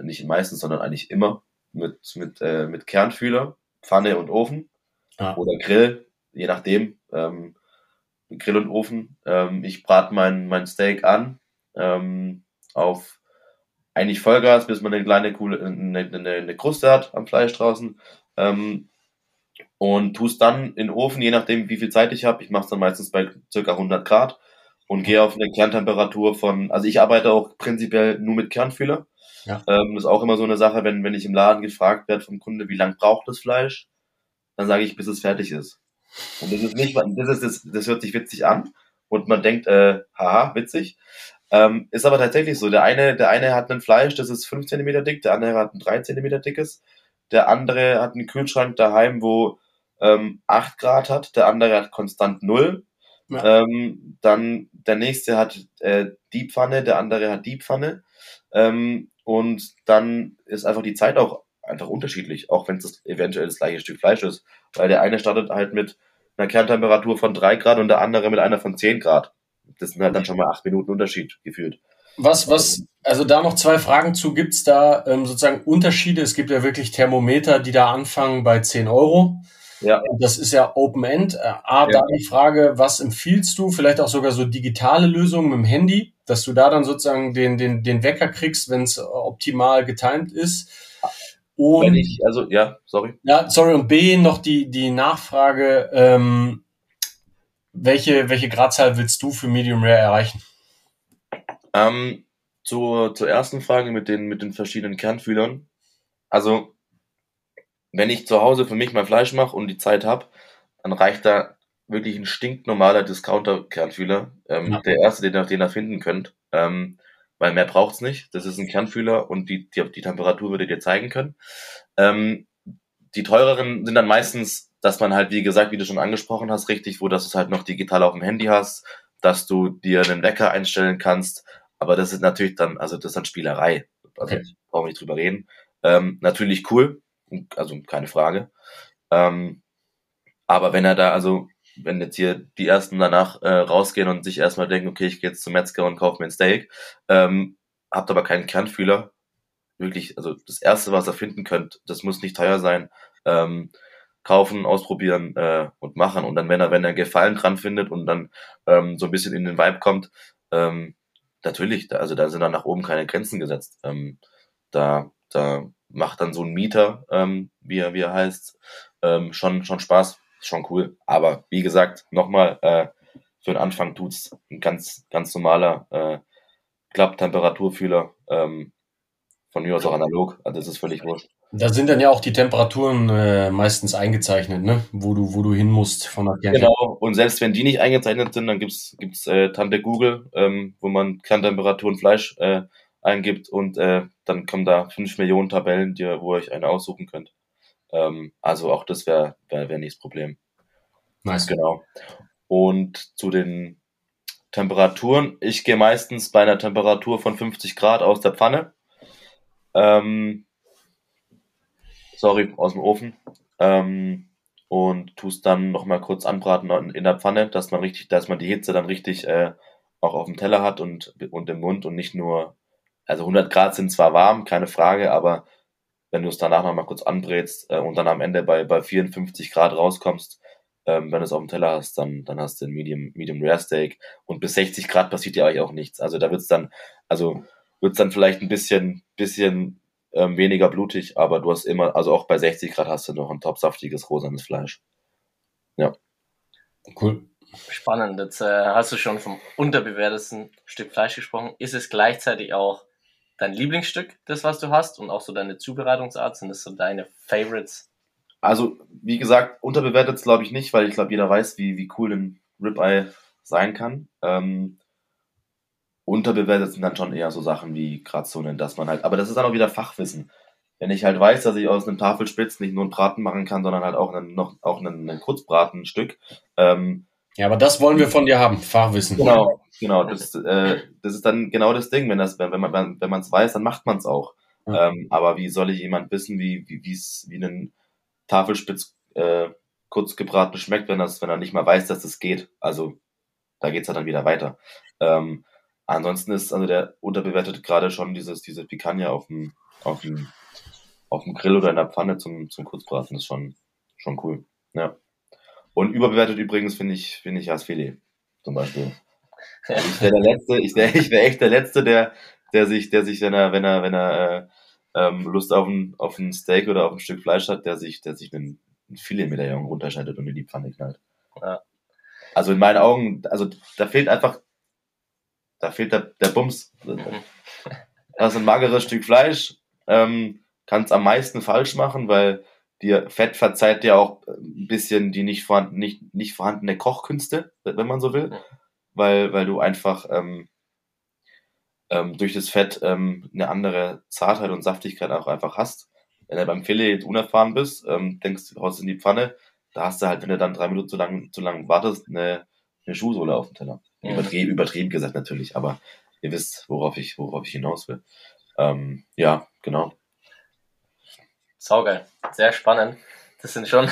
nicht meistens, sondern eigentlich immer mit, mit, äh, mit Kernfühler, Pfanne und Ofen Ah. oder Grill, je nachdem. Ähm, Grill und Ofen. Ähm, ich brate mein, mein Steak an ähm, auf eigentlich Vollgas, bis man eine kleine coole eine, eine, eine Kruste hat am Fleisch draußen. Ähm, und tust dann in den Ofen, je nachdem wie viel Zeit ich habe. Ich mache es dann meistens bei circa 100 Grad und gehe auf eine Kerntemperatur von, also ich arbeite auch prinzipiell nur mit Kernfühler. Ja. Ähm, das ist auch immer so eine Sache, wenn, wenn ich im Laden gefragt werde vom Kunde, wie lang braucht das Fleisch, dann sage ich, bis es fertig ist. Und das ist nicht, das ist, das, das hört sich witzig an und man denkt, äh, haha, witzig. Ähm, ist aber tatsächlich so. Der eine, der eine hat ein Fleisch, das ist 5 cm dick, der andere hat ein 3 cm dickes. Der andere hat einen Kühlschrank daheim, wo ähm, 8 Grad hat, der andere hat konstant 0. Ja. Ähm, dann der nächste hat äh, die Pfanne, der andere hat die Pfanne. Ähm, und dann ist einfach die Zeit auch einfach unterschiedlich, auch wenn es eventuell das gleiche Stück Fleisch ist. Weil der eine startet halt mit einer Kerntemperatur von 3 Grad und der andere mit einer von 10 Grad. Das sind halt dann schon mal 8 Minuten Unterschied gefühlt. Was, was, also da noch zwei Fragen zu. Gibt es da ähm, sozusagen Unterschiede? Es gibt ja wirklich Thermometer, die da anfangen bei 10 Euro. Ja. Das ist ja Open End. Äh, A, ja. da die Frage, was empfiehlst du? Vielleicht auch sogar so digitale Lösungen mit dem Handy, dass du da dann sozusagen den, den, den Wecker kriegst, wenn es optimal getimt ist. Und, wenn ich, also, ja, sorry. Ja, sorry. Und B, noch die, die Nachfrage, ähm, welche, welche Gradzahl willst du für Medium Rare erreichen? Ähm, zur, zur ersten Frage mit den, mit den verschiedenen Kernfühlern. Also, wenn ich zu Hause für mich mein Fleisch mache und die Zeit habe, dann reicht da wirklich ein stinknormaler Discounter-Kernfühler. Ähm, ja. Der erste, den, den ihr finden könnt. Ähm, weil mehr braucht's nicht. Das ist ein Kernfühler und die, die, die Temperatur würde dir zeigen können. Ähm, die teureren sind dann meistens, dass man halt, wie gesagt, wie du schon angesprochen hast, richtig, wo du es halt noch digital auf dem Handy hast, dass du dir einen Wecker einstellen kannst. Aber das ist natürlich dann, also das ist dann Spielerei. Also okay. brauchen wir nicht drüber reden. Ähm, natürlich cool, also keine Frage. Ähm, aber wenn er da, also wenn jetzt hier die ersten danach äh, rausgehen und sich erstmal denken, okay, ich gehe jetzt zum Metzger und kaufe mir ein Steak, ähm, habt aber keinen Kernfühler, wirklich, also das erste, was ihr finden könnt, das muss nicht teuer sein, ähm, kaufen, ausprobieren äh, und machen. Und dann, wenn er, wenn er Gefallen dran findet und dann ähm, so ein bisschen in den Vibe kommt, ähm, natürlich, da, also da sind dann nach oben keine Grenzen gesetzt. Ähm, da, da macht dann so ein Mieter, ähm, wie er, wie er heißt, ähm, schon, schon Spaß, schon cool. Aber wie gesagt, nochmal, äh, für den Anfang tut's ein ganz, ganz normaler äh, Klapptemperaturfühler, ähm, von mir aus auch analog, also das ist völlig wurscht. Da sind dann ja auch die Temperaturen äh, meistens eingezeichnet, ne? Wo du, wo du hin musst von der Kerne. Genau, und selbst wenn die nicht eingezeichnet sind, dann gibt's gibt's äh, Tante Google, ähm, wo man Kerntemperatur und Fleisch äh, eingibt und äh, dann kommen da fünf Millionen Tabellen, die, wo ihr euch eine aussuchen könnt. Ähm, also auch das wäre wär, wär nicht das Problem. Nice. Genau. Und zu den Temperaturen, ich gehe meistens bei einer Temperatur von 50 Grad aus der Pfanne. Ähm, sorry, aus dem Ofen. Ähm, und tust dann nochmal kurz anbraten in der Pfanne, dass man richtig, dass man die Hitze dann richtig äh, auch auf dem Teller hat und, und im Mund und nicht nur, also 100 Grad sind zwar warm, keine Frage, aber wenn du es danach nochmal kurz anbrätst äh, und dann am Ende bei, bei 54 Grad rauskommst, ähm, wenn du es auf dem Teller hast, dann, dann hast du ein Medium, Medium Rare Steak und bis 60 Grad passiert ja eigentlich auch nichts. Also da wird's dann, also wird's dann vielleicht ein bisschen, bisschen ähm, weniger blutig, aber du hast immer, also auch bei 60 Grad hast du noch ein topsaftiges rosanes Fleisch. Ja. Cool. Spannend. Jetzt äh, hast du schon vom unterbewertesten Stück Fleisch gesprochen. Ist es gleichzeitig auch dein Lieblingsstück, das was du hast und auch so deine Zubereitungsart? Sind das so deine Favorites? Also, wie gesagt, unterbewertet glaube ich nicht, weil ich glaube, jeder weiß, wie, wie cool ein Ribeye sein kann. Ähm, unterbewertet sind dann schon eher so Sachen wie Grazonen, dass man halt, aber das ist dann auch wieder Fachwissen. Wenn ich halt weiß, dass ich aus einem Tafelspitz nicht nur einen Braten machen kann, sondern halt auch einen, noch, auch einen, einen Kurzbratenstück. Ähm, ja, aber das wollen wir von dir haben, Fachwissen. Genau, genau. Das, äh, das ist dann genau das Ding. Wenn das, wenn man, wenn man es weiß, dann macht man es auch. Ja. Ähm, aber wie soll ich jemand wissen, wie, wie, wie's, wie ein Tafelspitz äh, kurz gebraten schmeckt, wenn das, wenn er nicht mal weiß, dass das geht? Also, da geht's ja dann wieder weiter. Ähm, Ansonsten ist also der unterbewertet gerade schon dieses, diese Picanha auf dem, auf dem, auf dem Grill oder in der Pfanne zum, zum Kurzbraten. Das ist schon, schon cool. Ja. Und überbewertet übrigens finde ich, finde ich das Filet. Zum Beispiel. Also ich wäre der Letzte, ich wäre ich wär echt der Letzte, der, der sich, der sich, wenn er, wenn er, wenn er äh, ähm, Lust auf ein, auf ein Steak oder auf ein Stück Fleisch hat, der sich, der sich einen, einen Filet-Medaillon runterschneidet und in die Pfanne knallt. Ja. Also in meinen Augen, also da fehlt einfach da fehlt der, der Bums. Das ist ein mageres Stück Fleisch. Ähm, kannst am meisten falsch machen, weil dir Fett verzeiht dir auch ein bisschen die nicht, vorhanden, nicht, nicht vorhandene Kochkünste, wenn man so will. Weil, weil du einfach ähm, ähm, durch das Fett ähm, eine andere Zartheit und Saftigkeit auch einfach hast. Wenn du beim Filet unerfahren bist, ähm, denkst du, haust in die Pfanne, da hast du halt, wenn du dann drei Minuten zu lang, zu lang wartest, eine, eine Schuhsohle auf dem Teller. Mhm. Übertrieben, übertrieben gesagt natürlich, aber ihr wisst, worauf ich, worauf ich hinaus will. Ähm, ja, genau. Saugeil. Sehr spannend. Das sind schon,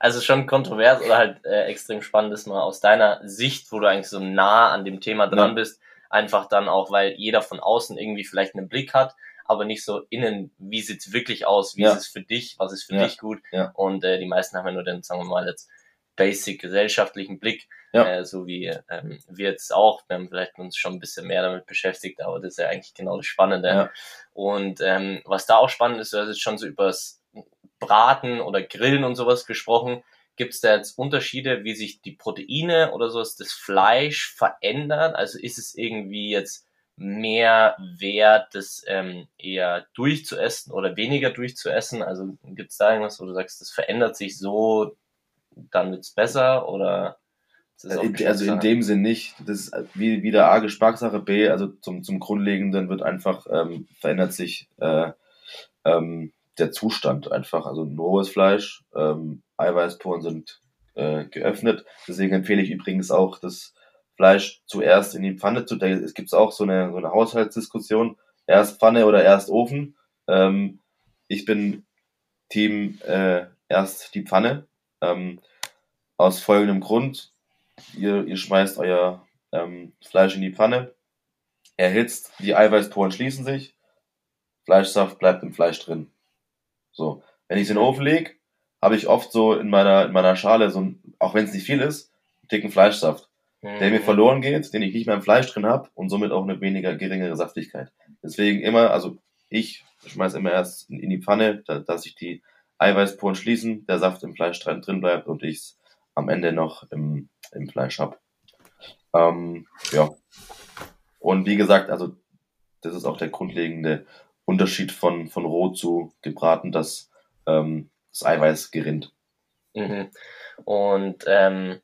also schon kontrovers oder halt äh, extrem spannend, das mal aus deiner Sicht, wo du eigentlich so nah an dem Thema dran ja. bist, Einfach dann auch, weil jeder von außen irgendwie vielleicht einen Blick hat, aber nicht so innen, wie sieht's wirklich aus, wie Ja. ist es für dich, was ist für Ja. dich gut. Und äh, die meisten haben ja nur den, sagen wir mal, jetzt basic gesellschaftlichen Blick, Ja. äh, so wie ähm, wir jetzt auch. Wir haben vielleicht uns schon ein bisschen mehr damit beschäftigt, aber das ist ja eigentlich genau das Spannende. Ja. Und ähm, was da auch spannend ist, du hast jetzt schon so übers Braten oder Grillen und sowas gesprochen. Gibt es da jetzt Unterschiede, wie sich die Proteine oder sowas, das Fleisch verändern? Also ist es irgendwie jetzt mehr wert, das ähm, eher durchzuessen oder weniger durchzuessen? Also gibt es da irgendwas, wo du sagst, das verändert sich so, dann wird's besser oder also in dem Sinn nicht. Das ist wie wieder A Geschmackssache, B, also zum, zum Grundlegenden wird einfach, ähm, verändert sich äh, ähm, der Zustand einfach. Also ein rohes Fleisch, ähm, Eiweißporen sind äh, geöffnet. Deswegen empfehle ich übrigens auch, das Fleisch zuerst in die Pfanne zu. Da es gibt auch so eine, so eine Haushaltsdiskussion. Erst Pfanne oder erst Ofen. Ähm, ich bin Team äh, erst die Pfanne. Ähm, aus folgendem Grund. Ihr, ihr schmeißt euer ähm, Fleisch in die Pfanne, erhitzt, die Eiweißporen schließen sich, Fleischsaft bleibt im Fleisch drin. So, wenn ich es in den Ofen lege, habe ich oft so in meiner, in meiner Schale, so ein, auch wenn es nicht viel ist, einen dicken Fleischsaft, der mir Mhm. verloren geht, den ich nicht mehr im Fleisch drin habe und somit auch eine weniger geringere Saftigkeit. Deswegen immer, also ich schmeiß immer erst in, in die Pfanne, da, dass sich die Eiweißporen schließen, der Saft im Fleisch drin, drin bleibt und ich es am Ende noch im, im Fleisch hab. Ähm, ja. Und wie gesagt, also das ist auch der grundlegende Unterschied von, von roh zu gebraten, dass ähm, das Eiweiß gerinnt. Mhm. Und ähm,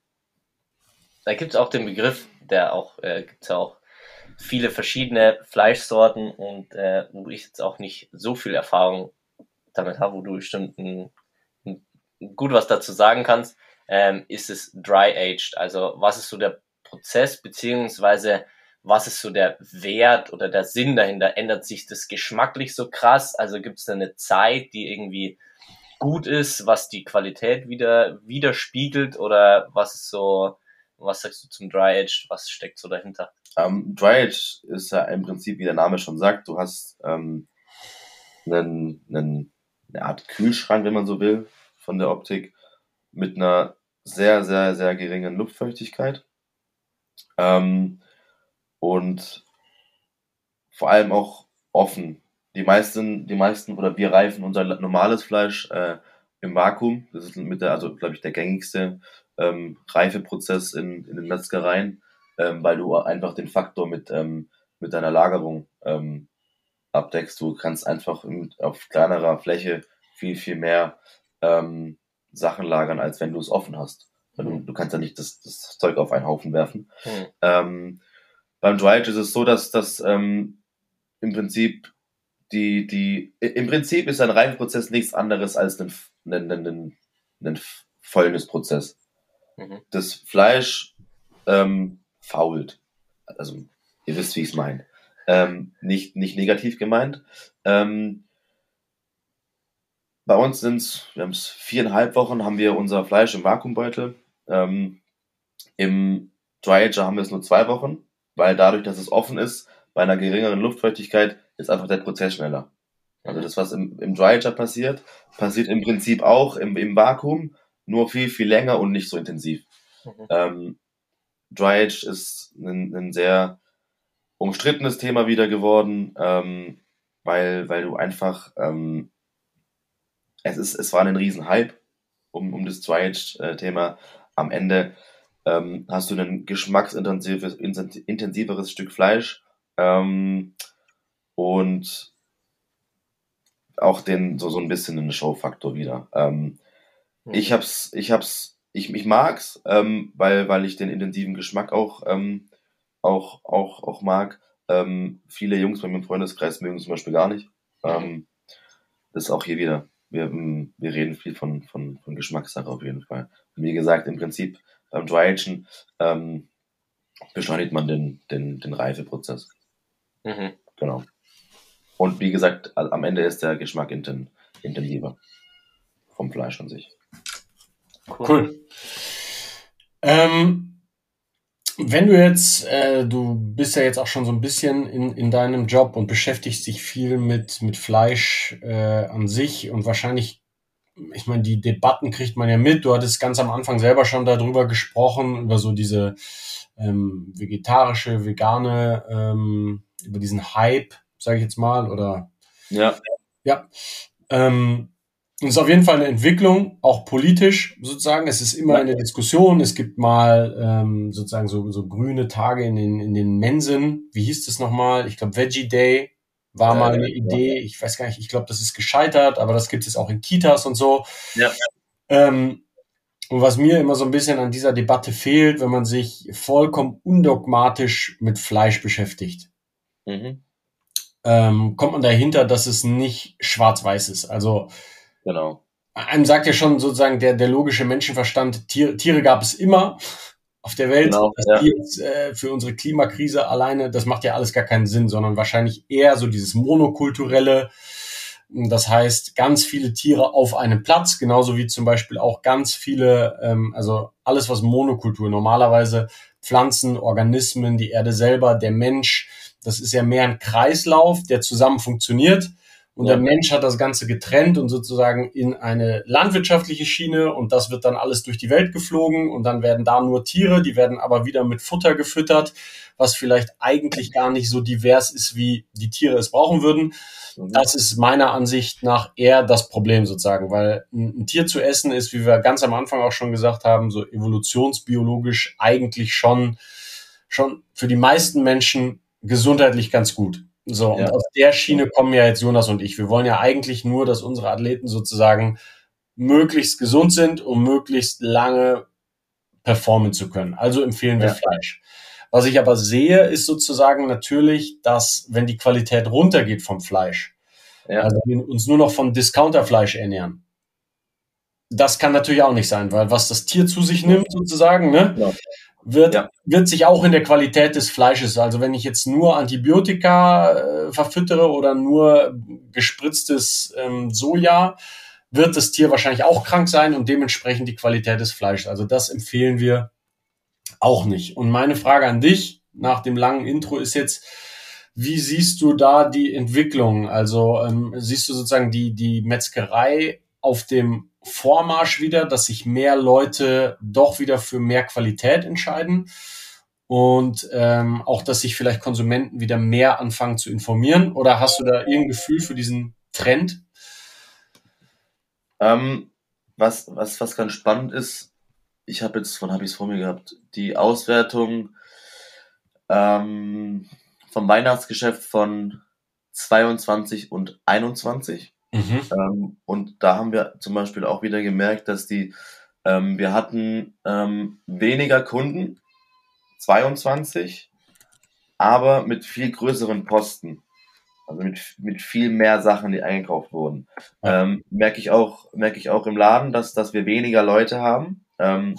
da gibt es auch den Begriff, der auch, äh, gibt ja auch viele verschiedene Fleischsorten und äh, wo ich jetzt auch nicht so viel Erfahrung damit habe, wo du bestimmt ein, ein, gut was dazu sagen kannst, ähm, ist es dry aged. Also was ist so der Prozess beziehungsweise was ist so der Wert oder der Sinn dahinter? Ändert sich das geschmacklich so krass? Also gibt es da eine Zeit, die irgendwie gut ist, was die Qualität wieder widerspiegelt oder was ist so, was sagst du zum Dry Age? Was steckt so dahinter? Ähm, Dry Age ist ja im Prinzip, wie der Name schon sagt, du hast ähm, einen, einen, eine Art Kühlschrank, wenn man so will, von der Optik, mit einer sehr, sehr, sehr geringen Luftfeuchtigkeit. Ähm, und vor allem auch offen. Die meisten, die meisten oder wir reifen unser normales Fleisch äh, im Vakuum. Das ist mit der, also glaube ich, der gängigste ähm, Reifeprozess in, in den Metzgereien, ähm, weil du einfach den Faktor mit, ähm, mit deiner Lagerung ähm, abdeckst. Du kannst einfach auf kleinerer Fläche viel, viel mehr ähm, Sachen lagern, als wenn du es offen hast. Du, du kannst ja nicht das, das Zeug auf einen Haufen werfen. Hm. Ähm, beim Dry Age ist es so, dass das ähm, im Prinzip die, die, im Prinzip ist ein Reifeprozess nichts anderes als ein, ein, ein, ein, ein Fäulnisprozess. Mhm. Das Fleisch ähm, fault. Also, ihr wisst, wie ich es meine. Ähm, nicht, nicht negativ gemeint. Ähm, bei uns sind es, wir haben es viereinhalb Wochen, haben wir unser Fleisch im Vakuumbeutel. Ähm, Im Dry Ager haben wir es nur zwei Wochen, weil dadurch, dass es offen ist, bei einer geringeren Luftfeuchtigkeit, ist einfach der Prozess schneller. Also das, was im, im Dry Ager passiert, passiert im Prinzip auch im, im Vakuum, nur viel, viel länger und nicht so intensiv. Mhm. Ähm, Dry Age ist ein, ein sehr umstrittenes Thema wieder geworden, ähm, weil, weil du einfach, ähm, es ist, es war ein Riesenhype um, um das Dry Age äh, Thema. Am Ende ähm, hast du ein geschmacksintensives, intensiveres Stück Fleisch ähm, und auch den so, so ein bisschen einen Showfaktor wieder. Ähm, Mhm. ich hab's, ich hab's, ich, ich mag's, ähm, weil, weil ich den intensiven Geschmack auch, ähm, auch, auch, auch mag. Ähm, viele Jungs bei mir im Freundeskreis mögen es zum Beispiel gar nicht. Ähm, das ist auch hier wieder. Wir, ähm, wir reden viel von, von, von Geschmackssache auf jeden Fall. Und wie gesagt, im Prinzip beim Dry Agen ähm, beschleunigt man den, den, den Reifeprozess. Mhm. Genau. Und wie gesagt, am Ende ist der Geschmack inten, intensiver vom Fleisch an sich. Cool. Ähm, Wenn du jetzt, äh, du bist ja jetzt auch schon so ein bisschen in, in deinem Job und beschäftigst dich viel mit, mit Fleisch äh, an sich und wahrscheinlich, ich meine, die Debatten kriegt man ja mit. Du hattest ganz am Anfang selber schon darüber gesprochen, über so diese ähm, vegetarische, vegane, ähm, über diesen Hype, sage ich jetzt mal, oder ja. Ja. Ähm, ist auf jeden Fall eine Entwicklung, auch politisch sozusagen. Es ist immer eine Diskussion. Es gibt mal ähm, sozusagen so, so grüne Tage in den, in den Mensen. Wie hieß das nochmal? Ich glaube, Veggie Day war mal eine Idee. Ich weiß gar nicht, ich glaube, das ist gescheitert, aber das gibt es auch in Kitas und so. Ja. Ähm, und was mir immer so ein bisschen an dieser Debatte fehlt, wenn man sich vollkommen undogmatisch mit Fleisch beschäftigt. Mhm. Ähm, kommt man dahinter, dass es nicht schwarz-weiß ist. Also Genau. Einem sagt ja schon sozusagen der, der logische Menschenverstand, Tiere, Tiere gab es immer auf der Welt. Genau, das ja. jetzt, äh, für unsere Klimakrise alleine, das macht ja alles gar keinen Sinn, sondern wahrscheinlich eher so dieses monokulturelle. Das heißt, ganz viele Tiere auf einem Platz, genauso wie zum Beispiel auch ganz viele, ähm, also alles was Monokultur, normalerweise Pflanzen, Organismen, die Erde selber, der Mensch, das ist ja mehr ein Kreislauf, der zusammen funktioniert. Und ja. der Mensch hat das Ganze getrennt und sozusagen in eine landwirtschaftliche Schiene und das wird dann alles durch die Welt geflogen und dann werden da nur Tiere, die werden aber wieder mit Futter gefüttert, was vielleicht eigentlich gar nicht so divers ist, wie die Tiere es brauchen würden. Mhm. Das ist meiner Ansicht nach eher das Problem sozusagen, weil ein, Tier zu essen ist, wie wir ganz am Anfang auch schon gesagt haben, so evolutionsbiologisch eigentlich schon, schon für die meisten Menschen gesundheitlich ganz gut. So, ja. und aus der Schiene kommen ja jetzt Jonas und ich. Wir wollen ja eigentlich nur, dass unsere Athleten sozusagen möglichst gesund sind, um möglichst lange performen zu können. Also empfehlen wir ja. Fleisch. Was ich aber sehe, ist sozusagen natürlich, dass wenn die Qualität runtergeht vom Fleisch, ja. also wir uns nur noch von Discounterfleisch ernähren, das kann natürlich auch nicht sein, weil was das Tier zu sich nimmt sozusagen, ne, ja wird, ja. wird sich auch in der Qualität des Fleisches, also wenn ich jetzt nur Antibiotika äh, verfüttere oder nur gespritztes ähm, Soja, wird das Tier wahrscheinlich auch krank sein und dementsprechend die Qualität des Fleisches. Also das empfehlen wir auch nicht. Und meine Frage an dich nach dem langen Intro ist jetzt, wie siehst du da die Entwicklung? Also ähm, siehst du sozusagen die, die Metzgerei auf dem Vormarsch wieder, dass sich mehr Leute doch wieder für mehr Qualität entscheiden und ähm, auch, dass sich vielleicht Konsumenten wieder mehr anfangen zu informieren? Oder hast du da irgendein Gefühl für diesen Trend? Ähm, was, was, was ganz spannend ist, ich habe jetzt, wann habe ich es vor mir gehabt, die Auswertung ähm, vom Weihnachtsgeschäft von 22 und 21. Mhm. Ähm, und da haben wir zum Beispiel auch wieder gemerkt, dass die, ähm, wir hatten ähm, weniger Kunden, 22, aber mit viel größeren Posten. Also mit, mit viel mehr Sachen, die eingekauft wurden. Ähm, merke ich auch, merke ich auch im Laden, dass, dass wir weniger Leute haben, ähm,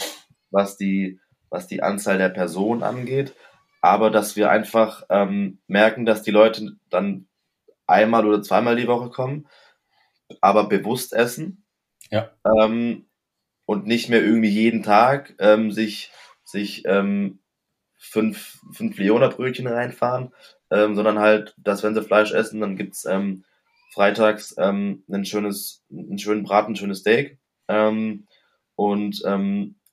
was die, was die Anzahl der Personen angeht. Aber dass wir einfach ähm, merken, dass die Leute dann einmal oder zweimal die Woche kommen aber bewusst essen. Ja. Ähm, und nicht mehr irgendwie jeden Tag ähm, sich, sich ähm, fünf, fünf Leona-Brötchen reinfahren, ähm, sondern halt, dass wenn sie Fleisch essen, dann gibt's ähm, freitags ähm, ein schönes, einen schönen Braten, ein schönes Steak. Und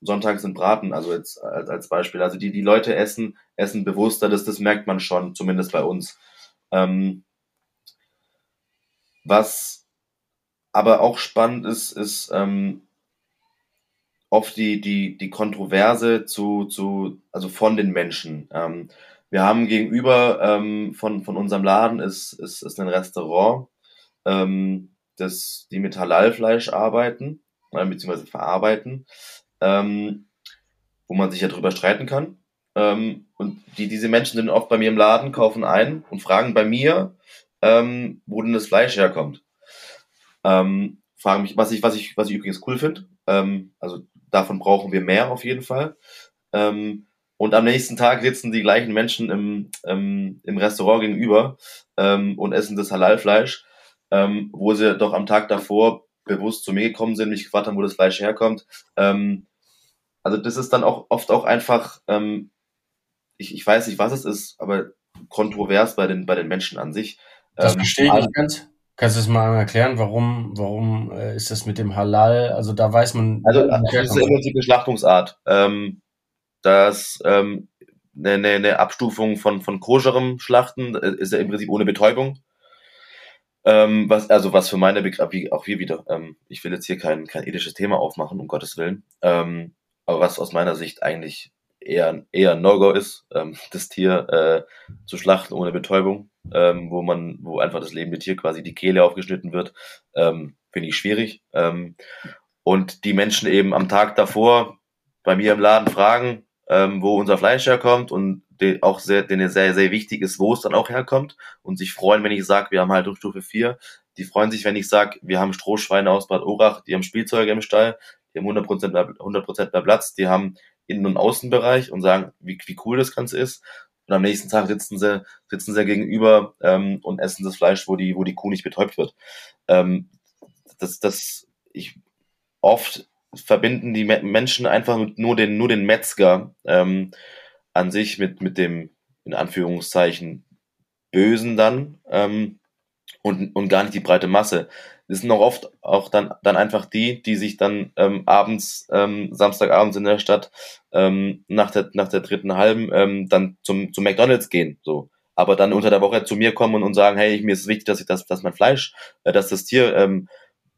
sonntags sind Braten, also jetzt als, als Beispiel. Also die, die Leute essen, essen bewusster, das, das merkt man schon, zumindest bei uns. Was aber auch spannend ist, ist ähm, oft die, die, die Kontroverse zu, zu, also von den Menschen. Ähm, wir haben gegenüber ähm, von, von unserem Laden ist, ist, ist ein Restaurant, ähm, das, die mit Halalfleisch arbeiten, äh, beziehungsweise verarbeiten, ähm, wo man sich ja drüber streiten kann. Ähm, und die, diese Menschen sind oft bei mir im Laden, kaufen ein und fragen bei mir, ähm, wo denn das Fleisch herkommt. Ähm, frage mich, was ich, was ich, was ich übrigens cool finde. Ähm, also davon brauchen wir mehr auf jeden Fall. Ähm, und am nächsten Tag sitzen die gleichen Menschen im, ähm, im Restaurant gegenüber ähm, und essen das Halalfleisch, ähm, wo sie doch am Tag davor bewusst zu mir gekommen sind, mich gefragt haben, wo das Fleisch herkommt. Ähm, also das ist dann auch oft auch einfach ähm, ich, ich weiß nicht, was es ist, aber kontrovers bei den, bei den Menschen an sich. Das ähm, verstehe ich nicht ganz. Kannst du es mal erklären, warum, warum äh, ist das mit dem Halal? Also da weiß man. Also das ist im Prinzip eine Schlachtungsart. Ähm, das ähm, eine, eine, eine Abstufung von, von koscherem Schlachten äh, ist ja im Prinzip ohne Betäubung. Ähm, was, also was für meine Begriffe, auch hier wieder, ähm, ich will jetzt hier kein, kein ethisches Thema aufmachen, um Gottes Willen. Ähm, aber was aus meiner Sicht eigentlich eher, eher No-Go ist, ähm, das Tier äh, zu schlachten ohne Betäubung, ähm, wo man, wo einfach das lebende Tier quasi die Kehle aufgeschnitten wird, ähm, finde ich schwierig. Ähm, und die Menschen eben am Tag davor bei mir im Laden fragen, ähm, wo unser Fleisch herkommt und den auch sehr, denen sehr, sehr wichtig ist, wo es dann auch herkommt und sich freuen, wenn ich sage, wir haben Haltungsstufe 4. Die freuen sich, wenn ich sage, wir haben Strohschweine aus Bad Urach, die haben Spielzeuge im Stall, die haben 100% mehr, 100% mehr Platz, die haben Innen- und Außenbereich und sagen, wie, wie cool das Ganze ist. Und am nächsten Tag sitzen sie, sitzen sie gegenüber ähm, und essen das Fleisch, wo die, wo die Kuh nicht betäubt wird. Ähm, das, das, ich oft verbinden die Menschen einfach nur den, nur den Metzger ähm, an sich mit, mit dem, in Anführungszeichen, Bösen dann ähm, und, und gar nicht die breite Masse. Das sind auch oft auch dann, dann einfach die, die sich dann ähm, abends, ähm, Samstagabends in der Stadt ähm, nach, der, nach der dritten halben ähm, dann zum, zum McDonalds gehen. So. Aber dann unter der Woche zu mir kommen und sagen, hey, mir ist wichtig, dass ich das, dass mein Fleisch, äh, dass das Tier, ähm,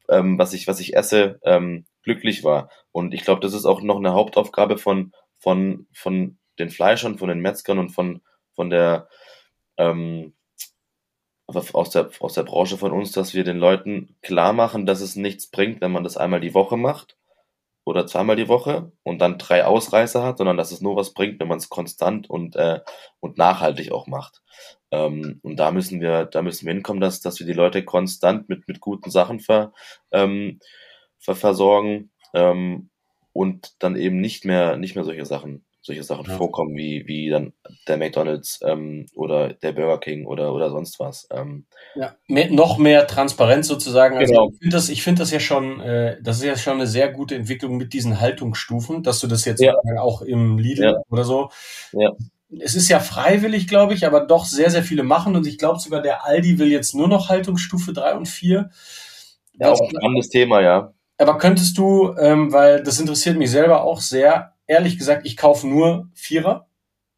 ähm, was ich, was ich esse, ähm, glücklich war. Und ich glaube, das ist auch noch eine Hauptaufgabe von, von, von den Fleischern, von den Metzgern und von, von der, ähm, aus der, aus der Branche von uns, dass wir den Leuten klar machen, dass es nichts bringt, wenn man das einmal die Woche macht oder zweimal die Woche und dann drei Ausreißer hat, sondern dass es nur was bringt, wenn man es konstant und, äh, und nachhaltig auch macht. Ähm, und da müssen wir, da müssen wir hinkommen, dass, dass wir die Leute konstant mit, mit guten Sachen ver, ähm, ver versorgen ähm, und dann eben nicht mehr, nicht mehr solche Sachen solche Sachen ja. vorkommen, wie, wie dann der McDonalds ähm, oder der Burger King oder, oder sonst was. Ähm. Ja, mehr, noch mehr Transparenz sozusagen. Also genau. ich finde das, ich finde das ja schon, äh, das ist ja schon eine sehr gute Entwicklung mit diesen Haltungsstufen, dass du das jetzt ja. auch im Lidl ja. oder so. Ja. Es ist ja freiwillig, glaube ich, aber doch sehr, sehr viele machen und ich glaube sogar der Aldi will jetzt nur noch Haltungsstufe 3 und 4. Ja, auch ein spannendes Thema, ja. Aber könntest du, ähm, weil das interessiert mich selber auch sehr, ehrlich gesagt, ich kaufe nur Vierer.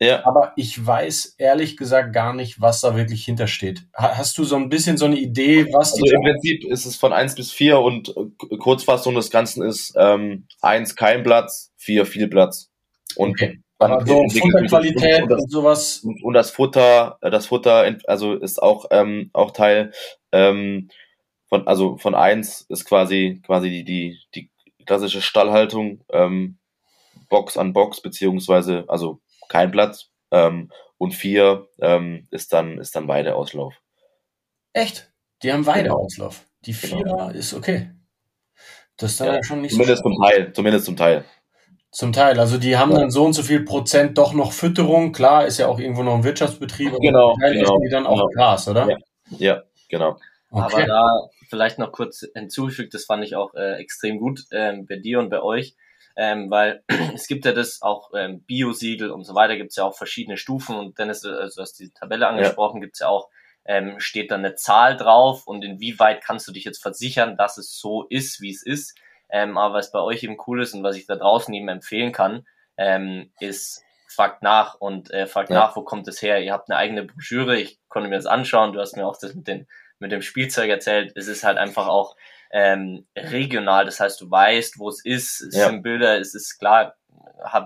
Ja. Aber ich weiß ehrlich gesagt gar nicht, was da wirklich hintersteht. Hast du so ein bisschen so eine Idee, was also die. Im Prinzip ist es von eins bis vier und Kurzfassung des Ganzen ist ähm, eins kein Platz, vier viel Platz. Und okay. Aber so Futterqualität und, das, und sowas. Und, und, das Futter, äh, das Futter, also ist auch, ähm, auch Teil ähm, von, also von eins ist quasi quasi die, die, die klassische Stallhaltung. Ähm, Box an Box, beziehungsweise, also kein Platz. Ähm, und vier ähm, ist dann, ist dann Weideauslauf. Echt? Die haben Weideauslauf. Die vier genau. ist okay. Das ist dann ja, schon nicht zumindest so. Zumindest zum Teil, zumindest zum Teil. Zum Teil. Also die haben ja. dann so und so viel Prozent doch noch Fütterung. Klar, ist ja auch irgendwo noch ein Wirtschaftsbetrieb. Genau. genau die dann auch genau. Gras, oder? Ja, ja genau. Okay. Aber da vielleicht noch kurz hinzugefügt, das fand ich auch äh, extrem gut äh, bei dir und bei euch ähm, weil es gibt ja das auch ähm, Bio-Siegel und so weiter, gibt es ja auch verschiedene Stufen und dann ist, also du hast die Tabelle angesprochen, ja. gibt es ja auch, ähm, steht da eine Zahl drauf und inwieweit kannst du dich jetzt versichern, dass es so ist, wie es ist. Ähm, aber was bei euch eben cool ist und was ich da draußen eben empfehlen kann, ähm, ist fragt nach und äh, fragt ja. nach, wo kommt es her. Ihr habt eine eigene Broschüre, ich konnte mir das anschauen, du hast mir auch das mit, den, mit dem Spielzeug erzählt. Es ist halt einfach auch ähm, regional, das heißt, du weißt, wo es ist, es ja. sind Bilder, es ist klar,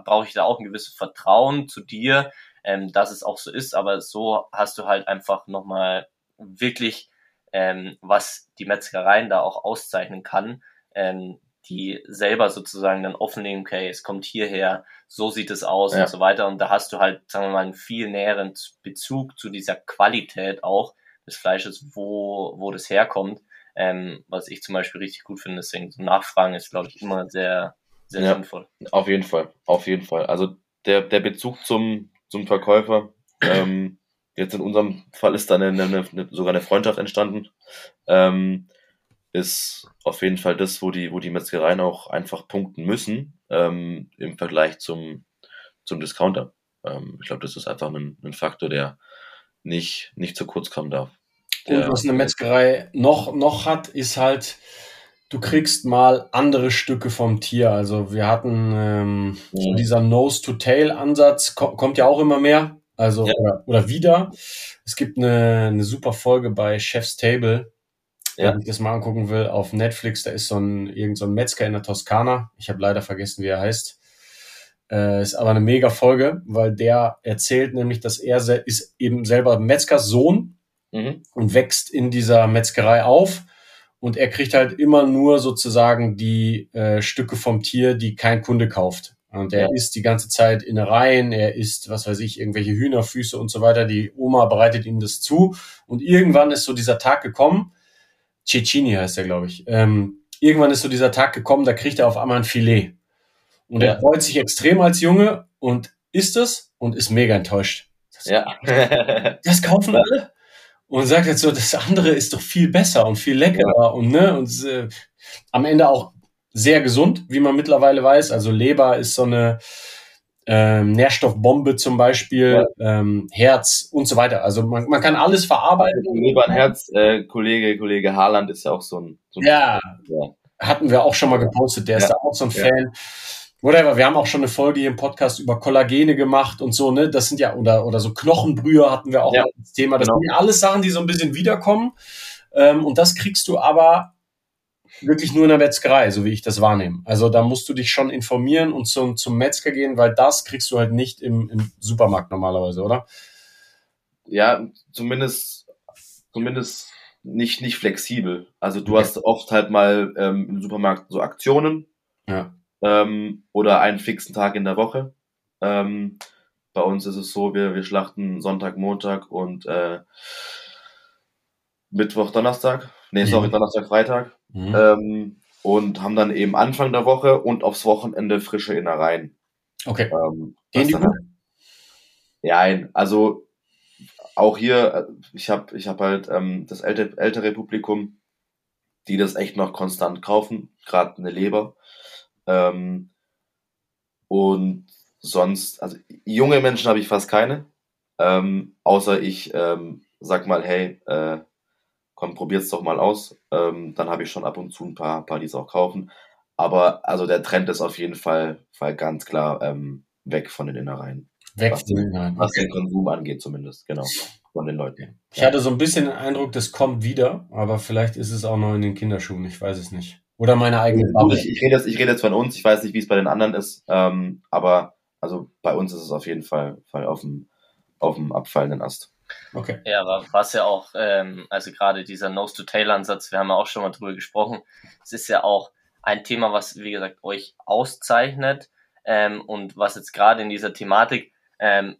brauche ich da auch ein gewisses Vertrauen zu dir, ähm, dass es auch so ist, aber so hast du halt einfach nochmal wirklich, ähm, was die Metzgereien da auch auszeichnen kann, ähm, die selber sozusagen dann offenlegen, okay, es kommt hierher, so sieht es aus ja. und so weiter. Und da hast du halt, sagen wir mal, einen viel näheren Bezug zu dieser Qualität auch des Fleisches, wo, wo das herkommt ähm, was ich zum Beispiel richtig gut finde. Deswegen so Nachfragen ist, glaube ich, immer sehr, sehr ja, sinnvoll. Auf jeden Fall, auf jeden Fall. Also der, der Bezug zum, zum Verkäufer, ähm, jetzt in unserem Fall ist da eine, eine, eine, sogar eine Freundschaft entstanden, ähm, ist auf jeden Fall das, wo die, wo die Metzgereien auch einfach punkten müssen ähm, im Vergleich zum, zum Discounter. Ähm, ich glaube, das ist einfach ein, ein Faktor, der nicht, nicht zu kurz kommen darf. Und was eine Metzgerei noch, noch hat, ist halt, du kriegst mal andere Stücke vom Tier. Also wir hatten ähm, so Mhm. dieser Nose-to-Tail-Ansatz, ko kommt ja auch immer mehr. Also Ja. oder, oder wieder. Es gibt eine, eine super Folge bei Chef's Table. Ja. Wenn ich das mal angucken will, auf Netflix, da ist so ein, irgend so ein Metzger in der Toskana. Ich habe leider vergessen, wie er heißt. Äh, ist aber eine mega Folge, weil der erzählt nämlich, dass er se ist eben selber Metzgers Sohn Mhm. und wächst in dieser Metzgerei auf. Und er kriegt halt immer nur sozusagen die äh, Stücke vom Tier, die kein Kunde kauft. Und er Ja. isst die ganze Zeit Innereien, er isst, was weiß ich, irgendwelche Hühnerfüße und so weiter. Die Oma bereitet ihm das zu. Und irgendwann ist so dieser Tag gekommen, Cecchini heißt er, glaube ich. Ähm, irgendwann ist so dieser Tag gekommen, da kriegt er auf einmal ein Filet. Und Ja. er freut sich extrem als Junge und isst es und ist mega enttäuscht. Ja. Das kaufen alle. Und sagt jetzt so, das andere ist doch viel besser und viel leckerer und ne und äh, am Ende auch sehr gesund, wie man mittlerweile weiß. Also Leber ist so eine ähm, Nährstoffbombe zum Beispiel, ähm, Herz und so weiter. Also man, man kann alles verarbeiten. Leber ein Herz, äh, Kollege, Kollege Haaland ist ja auch so ein, so ein Ja, Ja. hatten wir auch schon mal gepostet. Der ist Ja. da auch so ein Ja. Fan. Whatever, wir haben auch schon eine Folge hier im Podcast über Kollagene gemacht und so, ne? Das sind ja, oder, oder so Knochenbrühe hatten wir auch Ja. als Thema. Das Genau. sind ja alles Sachen, die so ein bisschen wiederkommen. Ähm, und das kriegst du aber wirklich nur in der Metzgerei, so wie ich das wahrnehme. Also da musst du dich schon informieren und zum, zum Metzger gehen, weil das kriegst du halt nicht im, im Supermarkt normalerweise, oder? ja, zumindest, zumindest nicht, nicht flexibel. Also du Okay. hast oft halt mal ähm, im Supermarkt so Aktionen Ja. Ähm, oder einen fixen Tag in der Woche. Ähm, bei uns ist es so, wir, wir schlachten Sonntag, Montag und äh, Mittwoch, Donnerstag. Nee, Mhm. sorry, Donnerstag, Freitag. Mhm. Ähm, und haben dann eben Anfang der Woche und aufs Wochenende frische Innereien. Okay. Ähm, Gehen die gut? ja, ein- also auch hier, äh, ich habe ich hab halt ähm, das ältere Publikum, die das echt noch konstant kaufen, gerade eine Leber. Ähm, und sonst, also junge Menschen habe ich fast keine, ähm, außer ich ähm, sag mal, hey, äh, komm, probier's doch mal aus. Ähm, dann habe ich schon ab und zu ein paar, paar, die es auch kaufen. Aber also der Trend ist auf jeden Fall, Fall ganz klar ähm, weg von den Innereien. Weg was- von den Inhalten. Was den Konsum angeht, zumindest, genau. Von den Leuten. Ich hatte so ein bisschen den Eindruck, das kommt wieder, aber vielleicht ist es auch noch in den Kinderschuhen, ich weiß es nicht. Oder meine eigene Bubble. ich, ich, rede jetzt, ich rede jetzt von uns, ich weiß nicht, wie es bei den anderen ist, ähm, aber also bei uns ist es auf jeden Fall, Fall auf, dem, auf dem abfallenden Ast. Okay. Ja, aber was ja auch, ähm, also gerade dieser Nose-to-Tail-Ansatz, wir haben ja auch schon mal drüber gesprochen, es ist ja auch ein Thema, was, wie gesagt, euch auszeichnet ähm, und was jetzt gerade in dieser Thematik, ähm,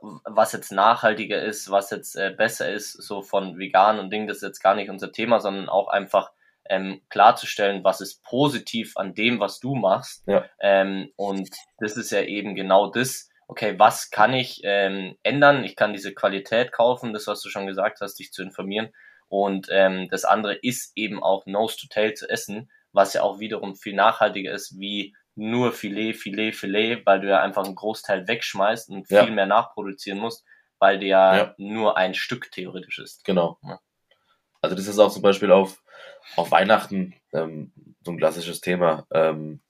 was jetzt nachhaltiger ist, was jetzt äh, besser ist, so von vegan und Ding, das ist jetzt gar nicht unser Thema, sondern auch einfach ähm, klarzustellen, was ist positiv an dem, was du machst. Ja. Ähm, und das ist ja eben genau das, okay, was kann ich ähm, ändern? Ich kann diese Qualität kaufen, das, was du schon gesagt hast, dich zu informieren. Und ähm, das andere ist eben auch Nose to Tail zu essen, was ja auch wiederum viel nachhaltiger ist, wie nur Filet, Filet, Filet, weil du ja einfach einen Großteil wegschmeißt und viel Ja. mehr nachproduzieren musst, weil der ja, Ja. nur ein Stück theoretisch ist. Genau. Also das ist auch zum Beispiel auf, auf Weihnachten ähm, so ein klassisches Thema. Ähm,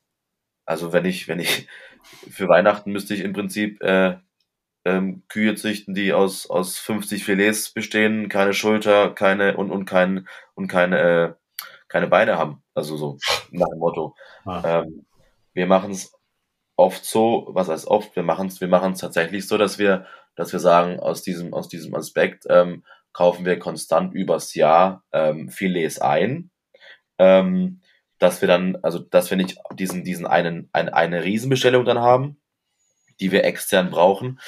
also wenn ich, wenn ich für Weihnachten müsste ich im Prinzip äh, ähm, Kühe züchten, die aus, aus 50 Filets bestehen, keine Schulter, keine und, und kein, und keine, äh, keine Beine haben. Also so nach dem Motto. Ah. Ähm, wir machen es oft so, was heißt oft, wir machen es wir machen es tatsächlich so, dass wir, dass wir sagen, aus diesem, aus diesem Aspekt ähm, kaufen wir konstant übers Jahr ähm, Filets ein. Ähm, dass wir dann, also dass wir nicht diesen, diesen einen, ein, eine Riesenbestellung dann haben, die wir extern brauchen,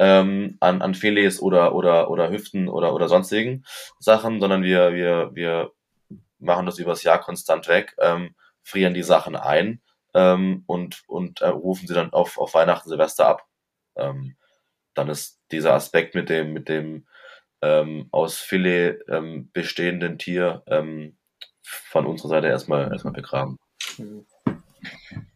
ähm, an, an Filets oder, oder, oder Hüften oder, oder sonstigen Sachen, sondern wir, wir, wir machen das übers Jahr konstant weg, ähm, frieren die Sachen ein ähm, und, und äh, rufen sie dann auf, auf Weihnachten, Silvester ab. Ähm, dann ist dieser Aspekt mit dem, mit dem ähm, aus Filet ähm, bestehenden Tier ähm, von unserer Seite erstmal, erstmal begraben.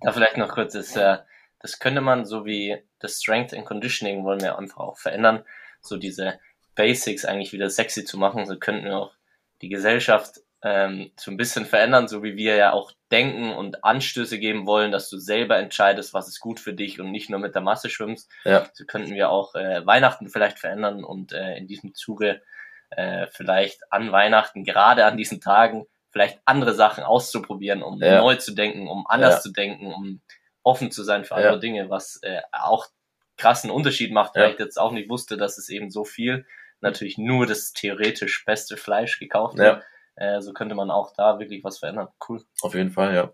Da vielleicht noch kurz, ist, äh, das könnte man so wie das Strength and Conditioning wollen wir einfach auch verändern, so diese Basics eigentlich wieder sexy zu machen. So könnten wir auch die Gesellschaft ähm, so ein bisschen verändern, so wie wir ja auch denken und Anstöße geben wollen, dass du selber entscheidest, was ist gut für dich und nicht nur mit der Masse schwimmst. Ja. So könnten wir auch äh, Weihnachten vielleicht verändern und äh, in diesem Zuge äh, vielleicht an Weihnachten, gerade an diesen Tagen, vielleicht andere Sachen auszuprobieren, um ja. neu zu denken, um anders ja. zu denken, um offen zu sein für andere Dinge, was äh, auch krassen Unterschied macht, weil ich jetzt auch nicht wusste, dass es eben so viel natürlich nur das theoretisch beste Fleisch gekauft wird. Äh, so könnte man auch da wirklich was verändern. Cool. Auf jeden Fall, ja.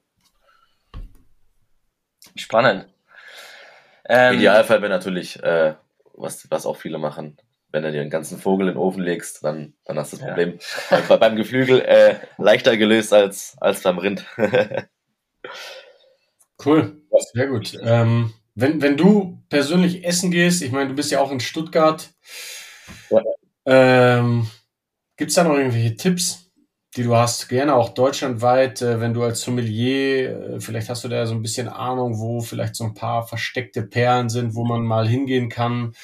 Spannend. Ähm, Idealfall wäre natürlich, äh, was, was auch viele machen, wenn du dir einen ganzen Vogel in den Ofen legst, dann, dann hast du das Problem ja. beim Geflügel äh, leichter gelöst als, als beim Rind. cool, sehr gut. Ähm, wenn, wenn du persönlich essen gehst, ich meine, du bist ja auch in Stuttgart, ja. ähm, gibt es da noch irgendwelche Tipps, die du hast, gerne auch deutschlandweit, äh, wenn du als Sommelier, äh, vielleicht hast du da so ein bisschen Ahnung, wo vielleicht so ein paar versteckte Perlen sind, wo man mal hingehen kann.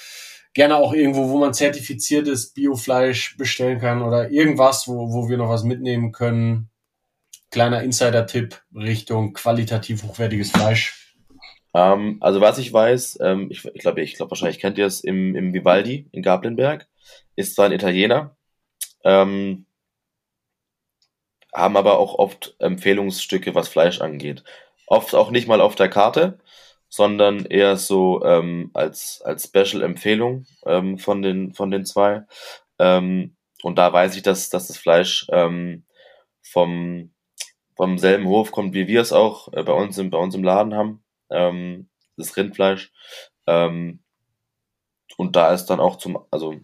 Gerne auch irgendwo, wo man zertifiziertes Biofleisch bestellen kann oder irgendwas, wo, wo wir noch was mitnehmen können. Kleiner Insider-Tipp Richtung qualitativ hochwertiges Fleisch. Ähm, also was ich weiß, ähm, ich, ich glaube, ich glaube wahrscheinlich kennt ihr es im, im Vivaldi in Gablenberg, ist zwar ein Italiener, ähm, haben aber auch oft Empfehlungsstücke, was Fleisch angeht. Oft auch nicht mal auf der Karte, sondern eher so ähm, als, als Special-Empfehlung ähm, von, den, von den zwei. Ähm, und da weiß ich, dass, dass das Fleisch ähm, vom, vom selben Hof kommt, wie wir es auch äh, bei, uns im, bei uns im Laden haben. Ähm, das Rindfleisch. Ähm, und da ist dann auch zum, also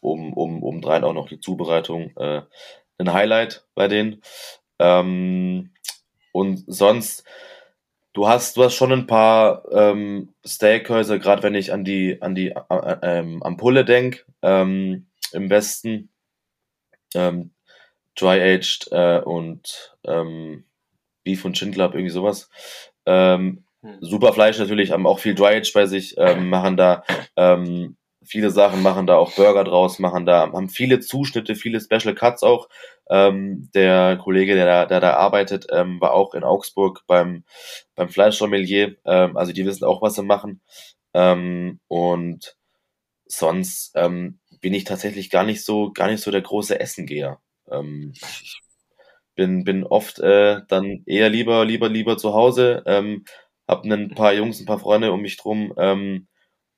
um, um, obendrein auch noch die Zubereitung äh, ein Highlight bei denen. Ähm, und sonst, du hast, du hast schon ein paar ähm, Steakhäuser, gerade wenn ich an die, an die äh, ähm, Ampulle denke, ähm, im Westen. Ähm, Dry-Aged äh, und ähm, Beef und Chin Club, irgendwie sowas. Ähm, hm. Super Fleisch natürlich, haben auch viel Dry-Aged bei sich, ähm, machen da ähm, viele Sachen, machen da auch Burger draus, machen da, haben viele Zuschnitte, viele Special Cuts auch. Ähm, der Kollege, der da, der da arbeitet, ähm, war auch in Augsburg beim, beim Fleischsommelier. Ähm, also die wissen auch, was sie machen. Ähm, und sonst ähm, bin ich tatsächlich gar nicht so, gar nicht so der große Essengeher. Ähm, bin, bin oft äh, dann eher lieber, lieber, lieber zu Hause, ähm, hab ein paar Jungs, ein paar Freunde um mich drum, ähm,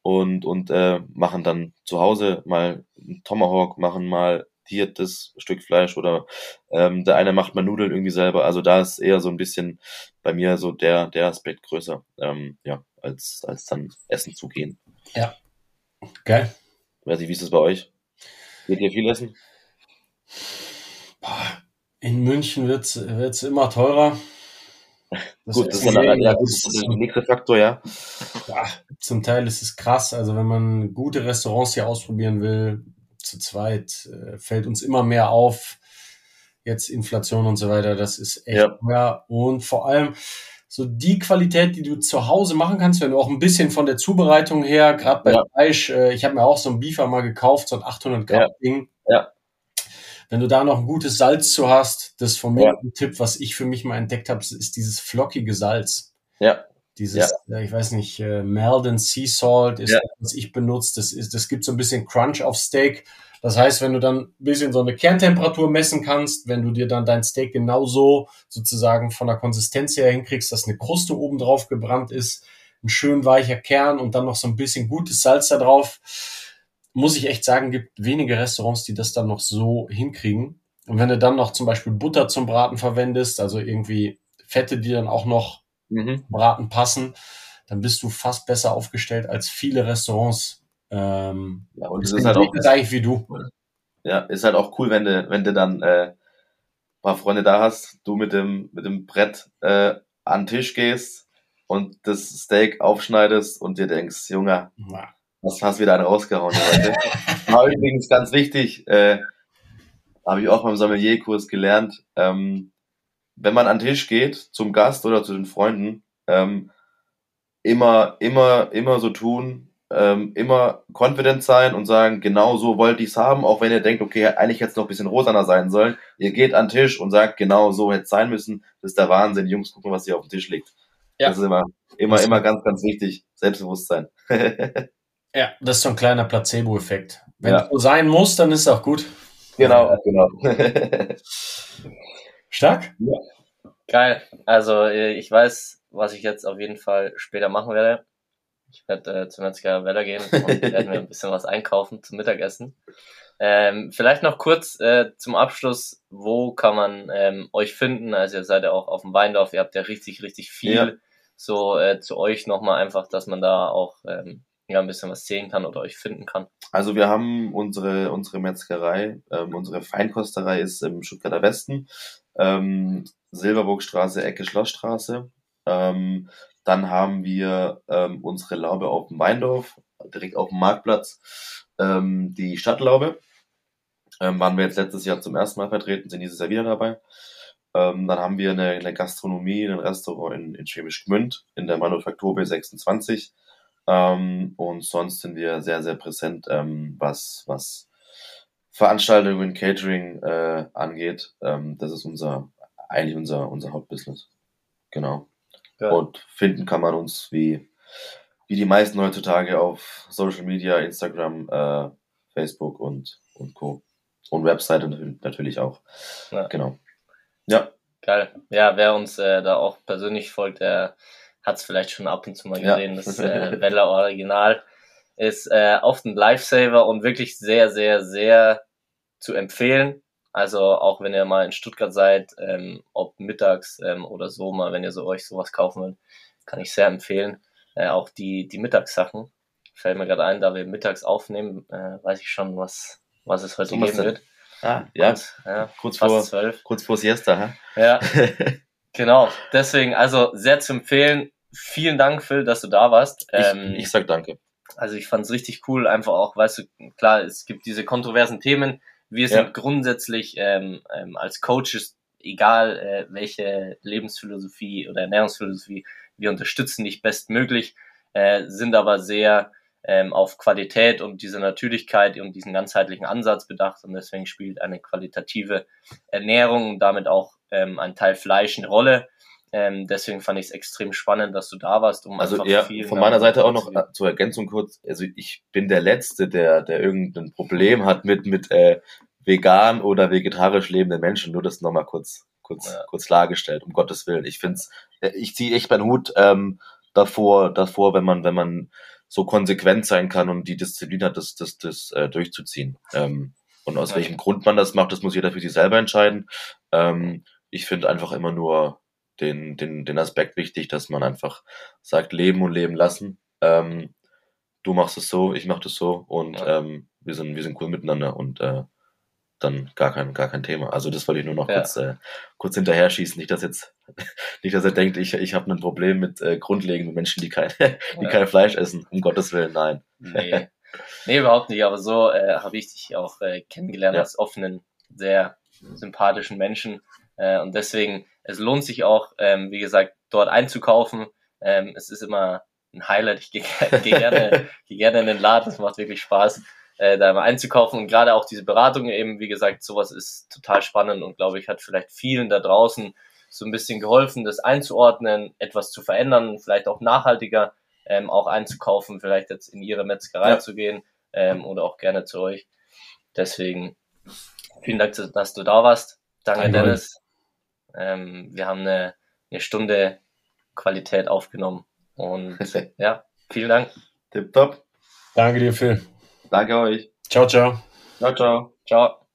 und, und äh, machen dann zu Hause mal einen Tomahawk, machen mal hier das Stück Fleisch oder ähm, der eine macht mal Nudeln irgendwie selber. Also da ist eher so ein bisschen bei mir so der, der Aspekt größer, ähm, ja, als, als dann Essen zu gehen. Ja. Geil. Weiß ich, wie ist das bei euch? Geht ihr viel essen? In München wird es immer teurer. Das gut, das ist, dann, ja, das ist der nächste Faktor, ja. ja. Zum Teil ist es krass. Also wenn man gute Restaurants hier ausprobieren will, zu zweit, äh, fällt uns immer mehr auf. Jetzt Inflation und so weiter, das ist echt ja. mehr. Und vor allem so die Qualität, die du zu Hause machen kannst, wenn du auch ein bisschen von der Zubereitung her, gerade bei ja. Fleisch, äh, ich habe mir auch so ein Beefer mal gekauft, so ein 800 Gramm. Ding. Ja. Wenn du da noch ein gutes Salz zu hast, das von mir ja. ein Tipp, was ich für mich mal entdeckt habe, ist dieses flockige Salz. Ja. Dieses, ja. ich weiß nicht, äh, Melden Sea Salt ist, ja. was ich benutze. Das ist, das gibt so ein bisschen Crunch auf Steak. Das heißt, wenn du dann ein bisschen so eine Kerntemperatur messen kannst, wenn du dir dann dein Steak genauso sozusagen von der Konsistenz her hinkriegst, dass eine Kruste oben drauf gebrannt ist, ein schön weicher Kern und dann noch so ein bisschen gutes Salz da drauf, muss ich echt sagen, gibt wenige Restaurants, die das dann noch so hinkriegen. Und wenn du dann noch zum Beispiel Butter zum Braten verwendest, also irgendwie Fette, die dann auch noch mhm. Braten passen, dann bist du fast besser aufgestellt als viele Restaurants. Ähm, ja, und das ist halt auch eigentlich wie du. Ja, ist halt auch cool, wenn du, wenn du dann äh, paar Freunde da hast, du mit dem, mit dem Brett äh, an den Tisch gehst und das Steak aufschneidest und dir denkst, Junge, ja. Das hast wieder einen rausgehauen heute. Aber übrigens ganz wichtig, äh, habe ich auch beim Sommelierkurs gelernt, ähm, wenn man an den Tisch geht, zum Gast oder zu den Freunden, ähm, immer, immer, immer so tun, ähm, immer confident sein und sagen, genau so wollte ich es haben, auch wenn ihr denkt, okay, eigentlich hätte es noch ein bisschen rosaner sein sollen. Ihr geht an den Tisch und sagt, genau so hätte es sein müssen. Das ist der Wahnsinn. Jungs, gucken, was hier auf dem Tisch liegt. Ja. Das ist immer, immer, immer ganz, ganz wichtig. Selbstbewusstsein. ja, das ist so ein kleiner Placebo-Effekt. Wenn ja. es so sein muss, dann ist es auch gut. Genau, genau. Stark? Ja. Geil. Also äh, ich weiß, was ich jetzt auf jeden Fall später machen werde. Ich werde äh, zum Metzger Weller gehen und werden mir ein bisschen was einkaufen zum Mittagessen. Ähm, vielleicht noch kurz äh, zum Abschluss, wo kann man ähm, euch finden? Also ihr seid ja auch auf dem Weindorf, ihr habt ja richtig, richtig viel ja. so äh, zu euch nochmal einfach, dass man da auch ähm, ein bisschen was sehen kann oder euch finden kann. Also wir haben unsere, unsere Metzgerei, ähm, unsere Feinkosterei ist im Stuttgarter Westen, ähm, Silberburgstraße, Ecke Schlossstraße. Ähm, dann haben wir ähm, unsere Laube auf dem Weindorf, direkt auf dem Marktplatz, ähm, die Stadtlaube. Ähm, waren wir jetzt letztes Jahr zum ersten Mal vertreten, sind dieses Jahr wieder dabei. Ähm, dann haben wir eine, eine Gastronomie, ein Restaurant in, in Schwäbisch Gmünd, in der Manufaktur B26. Ähm, und sonst sind wir sehr, sehr präsent, ähm, was, was Veranstaltungen, Catering äh, angeht. Ähm, das ist unser, eigentlich unser, unser Hauptbusiness. Genau. Ja. Und finden kann man uns wie, wie die meisten heutzutage auf Social Media, Instagram, äh, Facebook und, und Co. Und Webseite natürlich auch. Ja. Genau. Ja. Geil. Ja, wer uns äh, da auch persönlich folgt, der hat es vielleicht schon ab und zu mal gesehen. Ja. Das äh, Weller Original ist äh, oft ein Lifesaver und wirklich sehr, sehr, sehr zu empfehlen. Also auch wenn ihr mal in Stuttgart seid, ähm, ob mittags ähm, oder so mal, wenn ihr so euch sowas kaufen wollt, kann ich sehr empfehlen. Äh, auch die, die Mittagssachen. Fällt mir gerade ein, da wir mittags aufnehmen, äh, weiß ich schon, was, was es heute so geben wird. Ah, ja. Kurz, ja, kurz vor zwölf. Kurz vor Siesta, hä? Ja. genau. Deswegen, also sehr zu empfehlen. Vielen Dank, Phil, dass du da warst. Ähm, ich, ich sag danke. Also ich fand es richtig cool, einfach auch, weißt du, klar, es gibt diese kontroversen Themen, wir sind ja. grundsätzlich ähm, ähm, als Coaches, egal äh, welche Lebensphilosophie oder Ernährungsphilosophie, wir unterstützen dich bestmöglich, äh, sind aber sehr ähm, auf Qualität und diese Natürlichkeit und diesen ganzheitlichen Ansatz bedacht und deswegen spielt eine qualitative Ernährung und damit auch ähm, ein Teil Fleisch eine Rolle. Ähm, deswegen fand ich es extrem spannend, dass du da warst. Um also ja, von meiner Seite auch noch äh, zur Ergänzung kurz. Also ich bin der Letzte, der, der irgendein Problem hat mit, mit äh, vegan oder vegetarisch lebenden Menschen. Nur das nochmal kurz, kurz, ja. kurz klargestellt, um Gottes Willen. Ich finde äh, ich ziehe echt meinen Hut ähm, davor, davor, wenn man, wenn man so konsequent sein kann und die Disziplin hat, das, das, das äh, durchzuziehen. Ähm, und aus ja. welchem Grund man das macht, das muss jeder für sich selber entscheiden. Ähm, ich finde einfach immer nur den, den, den Aspekt wichtig, dass man einfach sagt, leben und leben lassen. Ähm, du machst es so, ich mach das so und ja. ähm, wir sind, wir sind cool miteinander und äh, dann gar kein, gar kein Thema. Also das wollte ich nur noch ja. kurz, äh, kurz hinterher schießen. Nicht, dass jetzt, nicht, dass er denkt, ich, ich habe ein Problem mit äh, grundlegenden Menschen, die kein, die ja. kein Fleisch essen. Um Gottes Willen, nein. Nee, nee überhaupt nicht. Aber so äh, habe ich dich auch äh, kennengelernt ja. als offenen, sehr sympathischen Menschen. Äh, und deswegen, es lohnt sich auch, ähm, wie gesagt, dort einzukaufen. Ähm, es ist immer ein Highlight. Ich gehe geh gerne, geh gerne in den Laden. Es macht wirklich Spaß, äh, da mal einzukaufen. Und gerade auch diese Beratung eben, wie gesagt, sowas ist total spannend und glaube ich, hat vielleicht vielen da draußen so ein bisschen geholfen, das einzuordnen, etwas zu verändern, vielleicht auch nachhaltiger ähm, auch einzukaufen, vielleicht jetzt in ihre Metzgerei ja. zu gehen ähm, oder auch gerne zu euch. Deswegen vielen Dank, dass du da warst. Danke, Danke. Dennis. Ähm, wir haben eine, eine Stunde Qualität aufgenommen. Und ja, vielen Dank. Tipptopp. Danke dir, Phil. Danke euch. Ciao, ciao. Ciao, ciao. Ciao.